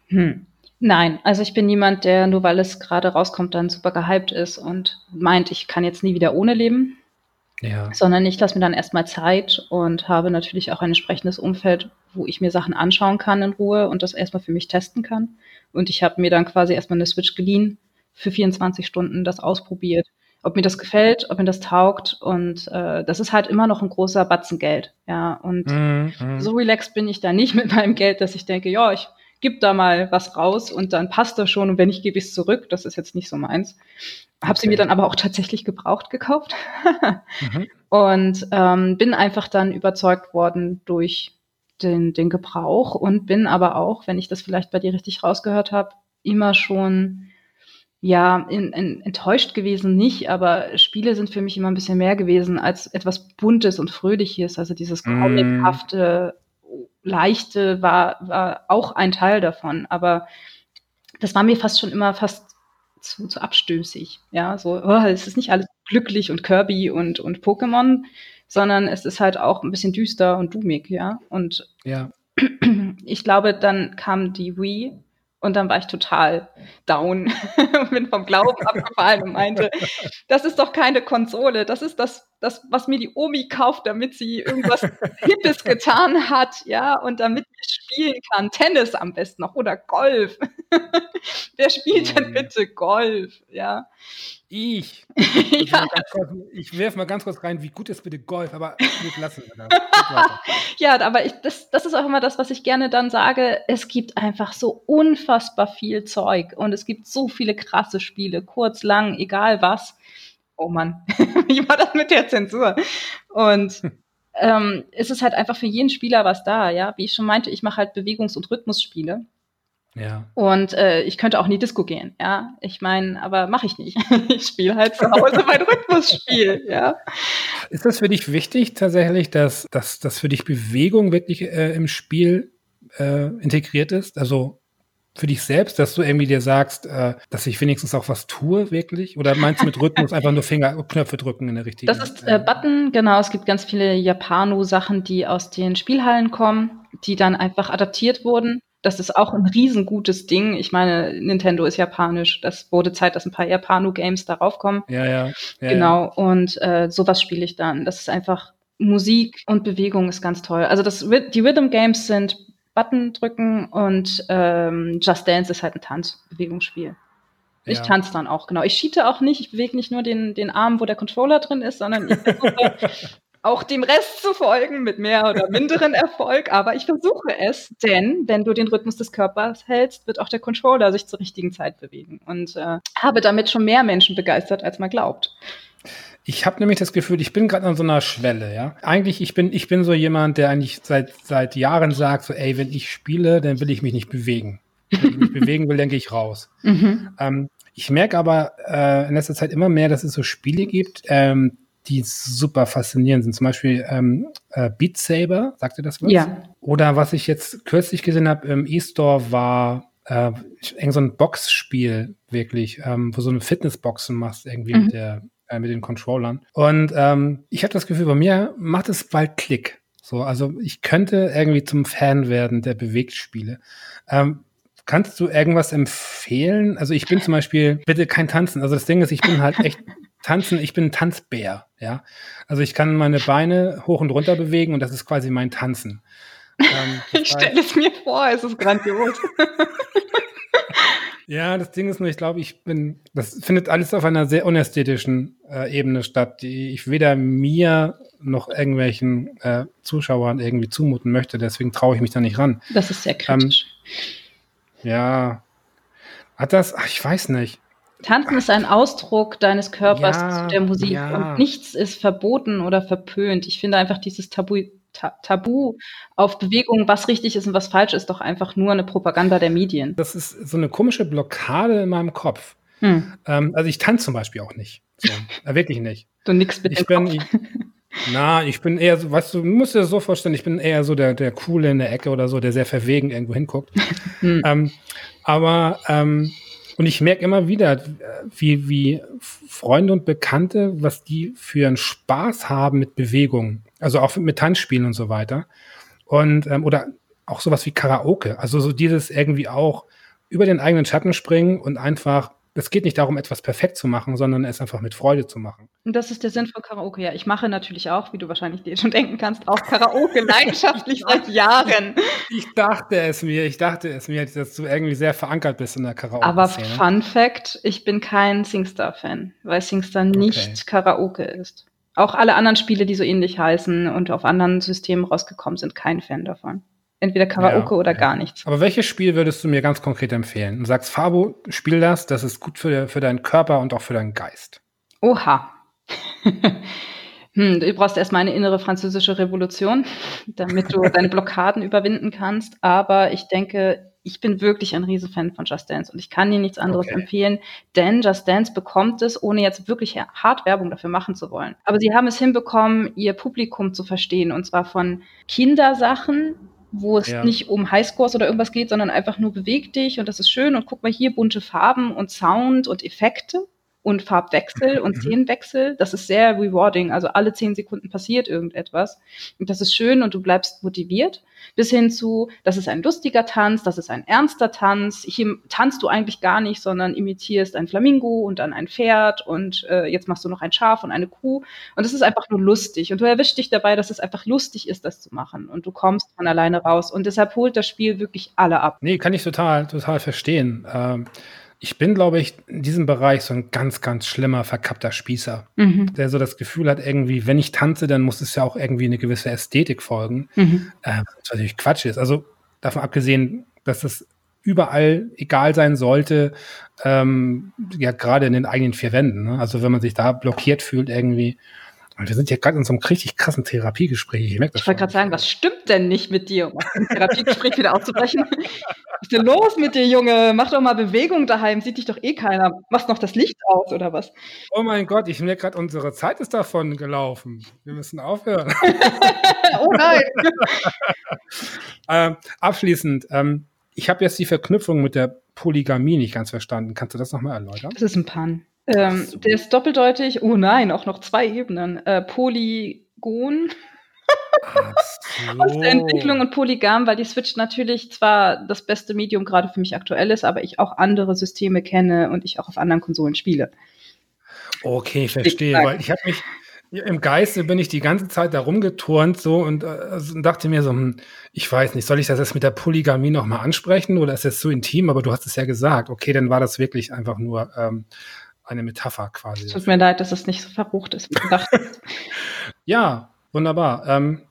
Hm. Nein, also ich bin niemand, der nur weil es gerade rauskommt, dann super gehypt ist und meint, ich kann jetzt nie wieder ohne leben. Ja. Sondern ich lasse mir dann erstmal Zeit und habe natürlich auch ein entsprechendes Umfeld, wo ich mir Sachen anschauen kann in Ruhe und das erstmal für mich testen kann. Und ich habe mir dann quasi erstmal eine Switch geliehen, für 24 Stunden das ausprobiert, ob mir das gefällt, ob mir das taugt. Und äh, das ist halt immer noch ein großer Batzen Geld. Ja, und mm, mm. so relaxed bin ich da nicht mit meinem Geld, dass ich denke, ja, ich gib da mal was raus und dann passt das schon und wenn nicht, gebe ich es zurück. Das ist jetzt nicht so meins. Habe okay. sie mir dann aber auch tatsächlich gebraucht gekauft mhm. und ähm, bin einfach dann überzeugt worden durch den, den Gebrauch und bin aber auch, wenn ich das vielleicht bei dir richtig rausgehört habe, immer schon ja in, in, enttäuscht gewesen nicht, aber Spiele sind für mich immer ein bisschen mehr gewesen als etwas Buntes und Fröhliches. Also dieses mm. comichafte, leichte war, war auch ein Teil davon, aber das war mir fast schon immer fast zu, zu abstößig. Ja, so, oh, es ist nicht alles glücklich und Kirby und, und Pokémon, sondern es ist halt auch ein bisschen düster und doomig, ja. Und ja. ich glaube, dann kam die Wii und dann war ich total down und bin vom Glauben abgefallen und meinte, das ist doch keine Konsole, das ist das, das, was mir die Omi kauft, damit sie irgendwas Hippes getan hat, ja, und damit ich spielen kann. Tennis am besten noch oder Golf. Wer spielt denn bitte Golf, ja? Ich. ja. ich werfe mal ganz kurz rein, wie gut ist bitte Golf, aber gut, lassen wir das. ja, aber ich, das, das ist auch immer das, was ich gerne dann sage. Es gibt einfach so unfassbar viel Zeug und es gibt so viele krasse Spiele, kurz, lang, egal was. Oh Mann, wie war das mit der Zensur? Und ähm, es ist halt einfach für jeden Spieler was da, ja. Wie ich schon meinte, ich mache halt Bewegungs- und Rhythmusspiele. Ja. Und äh, ich könnte auch in die Disco gehen, ja. Ich meine, aber mache ich nicht. ich spiele halt zu Hause mein Rhythmusspiel, ja. Ist das für dich wichtig tatsächlich, dass, dass, dass für dich Bewegung wirklich äh, im Spiel äh, integriert ist? Also für dich selbst, dass du irgendwie dir sagst, äh, dass ich wenigstens auch was tue, wirklich? Oder meinst du mit Rhythmus einfach nur Finger, Knöpfe drücken in der richtigen? Das ist äh, Button, genau. Es gibt ganz viele Japano-Sachen, die aus den Spielhallen kommen, die dann einfach adaptiert wurden das ist auch ein riesengutes Ding. Ich meine, Nintendo ist japanisch. Das wurde Zeit, dass ein paar Japano-Games darauf kommen. Ja, ja. ja genau. Ja. Und äh, sowas spiele ich dann. Das ist einfach Musik und Bewegung ist ganz toll. Also das, die Rhythm Games sind Button drücken und ähm, Just Dance ist halt ein Tanzbewegungsspiel. Ich ja. tanze dann auch, genau. Ich cheate auch nicht, ich bewege nicht nur den, den Arm, wo der Controller drin ist, sondern ich versuche auch dem Rest zu folgen mit mehr oder minderen Erfolg, aber ich versuche es, denn wenn du den Rhythmus des Körpers hältst, wird auch der Controller sich zur richtigen Zeit bewegen und äh, habe damit schon mehr Menschen begeistert, als man glaubt. Ich habe nämlich das Gefühl, ich bin gerade an so einer Schwelle, ja. Eigentlich, ich bin, ich bin so jemand, der eigentlich seit, seit Jahren sagt, so, ey, wenn ich spiele, dann will ich mich nicht bewegen. Wenn ich mich bewegen will, gehe ich raus. Mhm. Ähm, ich merke aber äh, in letzter Zeit immer mehr, dass es so Spiele gibt, ähm, die super faszinierend sind. Zum Beispiel ähm, äh, Beat Saber, sagt ihr das was? Ja. Oder was ich jetzt kürzlich gesehen habe im E-Store war äh, irgend so ein Boxspiel, wirklich, ähm, wo so eine Fitnessboxen machst, irgendwie mhm. mit, der, äh, mit den Controllern. Und ähm, ich habe das Gefühl, bei mir macht es bald Klick. So, also ich könnte irgendwie zum Fan werden der Bewegtspiele. Ähm, kannst du irgendwas empfehlen? Also ich bin zum Beispiel, bitte kein Tanzen. Also das Ding ist, ich bin halt echt Tanzen, ich bin ein Tanzbär, ja. Also ich kann meine Beine hoch und runter bewegen und das ist quasi mein Tanzen. Ähm, ich stelle es mir vor, es ist grandios. ja, das Ding ist nur, ich glaube, ich bin, das findet alles auf einer sehr unästhetischen äh, Ebene statt, die ich weder mir noch irgendwelchen äh, Zuschauern irgendwie zumuten möchte. Deswegen traue ich mich da nicht ran. Das ist sehr kritisch. Ähm, ja. Hat das, ach, ich weiß nicht. Tanzen ist ein Ausdruck deines Körpers ja, zu der Musik ja. und nichts ist verboten oder verpönt. Ich finde einfach dieses Tabu, Ta Tabu auf Bewegung, was richtig ist und was falsch ist, doch einfach nur eine Propaganda der Medien. Das ist so eine komische Blockade in meinem Kopf. Hm. Ähm, also ich tanze zum Beispiel auch nicht. So, äh, wirklich nicht. Du nix mit ich bin, ich, Na, ich bin eher so, weißt du, du musst dir das so vorstellen, ich bin eher so der, der Coole in der Ecke oder so, der sehr verwegen irgendwo hinguckt. hm. ähm, aber ähm, und ich merke immer wieder, wie, wie Freunde und Bekannte, was die für einen Spaß haben mit Bewegung. Also auch mit Tanzspielen und so weiter. Und, ähm, oder auch sowas wie Karaoke. Also so dieses irgendwie auch über den eigenen Schatten springen und einfach es geht nicht darum, etwas perfekt zu machen, sondern es einfach mit Freude zu machen. Und das ist der Sinn von Karaoke. Ja, ich mache natürlich auch, wie du wahrscheinlich dir schon denken kannst, auch Karaoke leidenschaftlich seit Jahren. Ich dachte es mir, ich dachte es mir, dass du irgendwie sehr verankert bist in der Karaoke. Aber Fun Fact, ich bin kein Singstar-Fan, weil Singstar nicht okay. Karaoke ist. Auch alle anderen Spiele, die so ähnlich heißen und auf anderen Systemen rausgekommen sind, kein Fan davon. Entweder Karaoke ja, oder ja. gar nichts. Aber welches Spiel würdest du mir ganz konkret empfehlen? Du sagst, Fabo, spiel das, das ist gut für, für deinen Körper und auch für deinen Geist. Oha. hm, du brauchst erstmal eine innere französische Revolution, damit du deine Blockaden überwinden kannst. Aber ich denke, ich bin wirklich ein Riesenfan von Just Dance und ich kann dir nichts anderes okay. empfehlen, denn Just Dance bekommt es, ohne jetzt wirklich hart Werbung dafür machen zu wollen. Aber sie haben es hinbekommen, ihr Publikum zu verstehen und zwar von Kindersachen wo es ja. nicht um Highscores oder irgendwas geht, sondern einfach nur beweg dich und das ist schön und guck mal hier bunte Farben und Sound und Effekte und Farbwechsel und mhm. Szenenwechsel. Das ist sehr rewarding. Also alle zehn Sekunden passiert irgendetwas. Und das ist schön und du bleibst motiviert. Bis hin zu, das ist ein lustiger Tanz, das ist ein ernster Tanz. Hier tanzt du eigentlich gar nicht, sondern imitierst ein Flamingo und dann ein Pferd und äh, jetzt machst du noch ein Schaf und eine Kuh. Und es ist einfach nur lustig. Und du erwischst dich dabei, dass es einfach lustig ist, das zu machen. Und du kommst von alleine raus. Und deshalb holt das Spiel wirklich alle ab. Nee, kann ich total, total verstehen. Ähm ich bin, glaube ich, in diesem Bereich so ein ganz, ganz schlimmer, verkappter Spießer, mhm. der so das Gefühl hat, irgendwie, wenn ich tanze, dann muss es ja auch irgendwie eine gewisse Ästhetik folgen. Mhm. Äh, was natürlich Quatsch ist. Also davon abgesehen, dass es überall egal sein sollte, ähm, ja, gerade in den eigenen vier Wänden. Ne? Also wenn man sich da blockiert fühlt irgendwie, und wir sind ja gerade in so einem richtig krassen Therapiegespräch. Ich, ich wollte gerade sagen, was stimmt denn nicht mit dir, um aus dem Therapiegespräch wieder auszubrechen? Ist denn los mit dir, Junge? Mach doch mal Bewegung daheim, sieht dich doch eh keiner. Machst noch das Licht aus oder was? Oh mein Gott, ich merke gerade, unsere Zeit ist davon gelaufen. Wir müssen aufhören. oh nein! ähm, abschließend, ähm, ich habe jetzt die Verknüpfung mit der Polygamie nicht ganz verstanden. Kannst du das nochmal erläutern? Das ist ein Pan. Ähm, so. Der ist doppeldeutig. Oh nein, auch noch zwei Ebenen. Äh, Polygon. So. Aus der Entwicklung und Polygam, weil die Switch natürlich zwar das beste Medium gerade für mich aktuell ist, aber ich auch andere Systeme kenne und ich auch auf anderen Konsolen spiele. Okay, ich verstehe, weil ich habe mich, Im Geiste bin ich die ganze Zeit da rumgeturnt so und, äh, dachte mir so, hm, ich weiß nicht, soll ich das jetzt mit der Polygamie nochmal ansprechen oder ist das so intim? Aber du hast es ja gesagt. Okay, dann war das wirklich einfach nur ähm, eine Metapher quasi. Tut mir leid, dass es nicht so verrucht ist. ja, wunderbar. Ähm,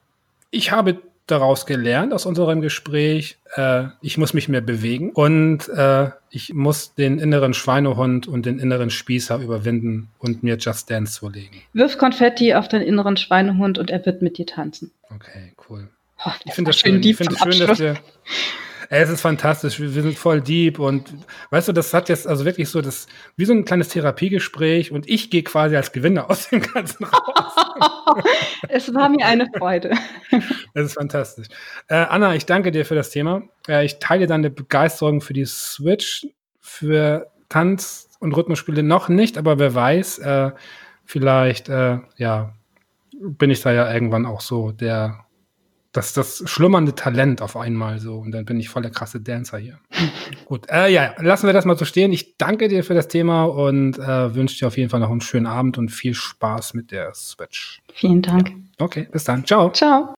ich habe daraus gelernt aus unserem Gespräch, äh, ich muss mich mehr bewegen und äh, ich muss den inneren Schweinehund und den inneren Spießer überwinden und mir Just Dance zulegen. Wirf Konfetti auf den inneren Schweinehund und er wird mit dir tanzen. Okay, cool. Oh, ich finde das schön, ich find das schön dass wir es ist fantastisch. Wir, wir, sind voll deep und weißt du, das hat jetzt also wirklich so das, wie so ein kleines Therapiegespräch und ich gehe quasi als Gewinner aus dem Ganzen raus. es war mir eine Freude. Das ist fantastisch. Äh, Anna, ich danke dir für das Thema. Äh, ich teile deine Begeisterung für die Switch, für Tanz und Rhythmusspiele noch nicht, aber wer weiß, äh, vielleicht, äh, ja, bin ich da ja irgendwann auch so der das, das schlummernde Talent auf einmal so. Und dann bin ich voll der krasse Dancer hier. Gut, äh, ja, lassen wir das mal so stehen. Ich danke dir für das Thema und äh, wünsche dir auf jeden Fall noch einen schönen Abend und viel Spaß mit der Switch. Vielen Dank. Ja. Okay, bis dann. Ciao. Ciao.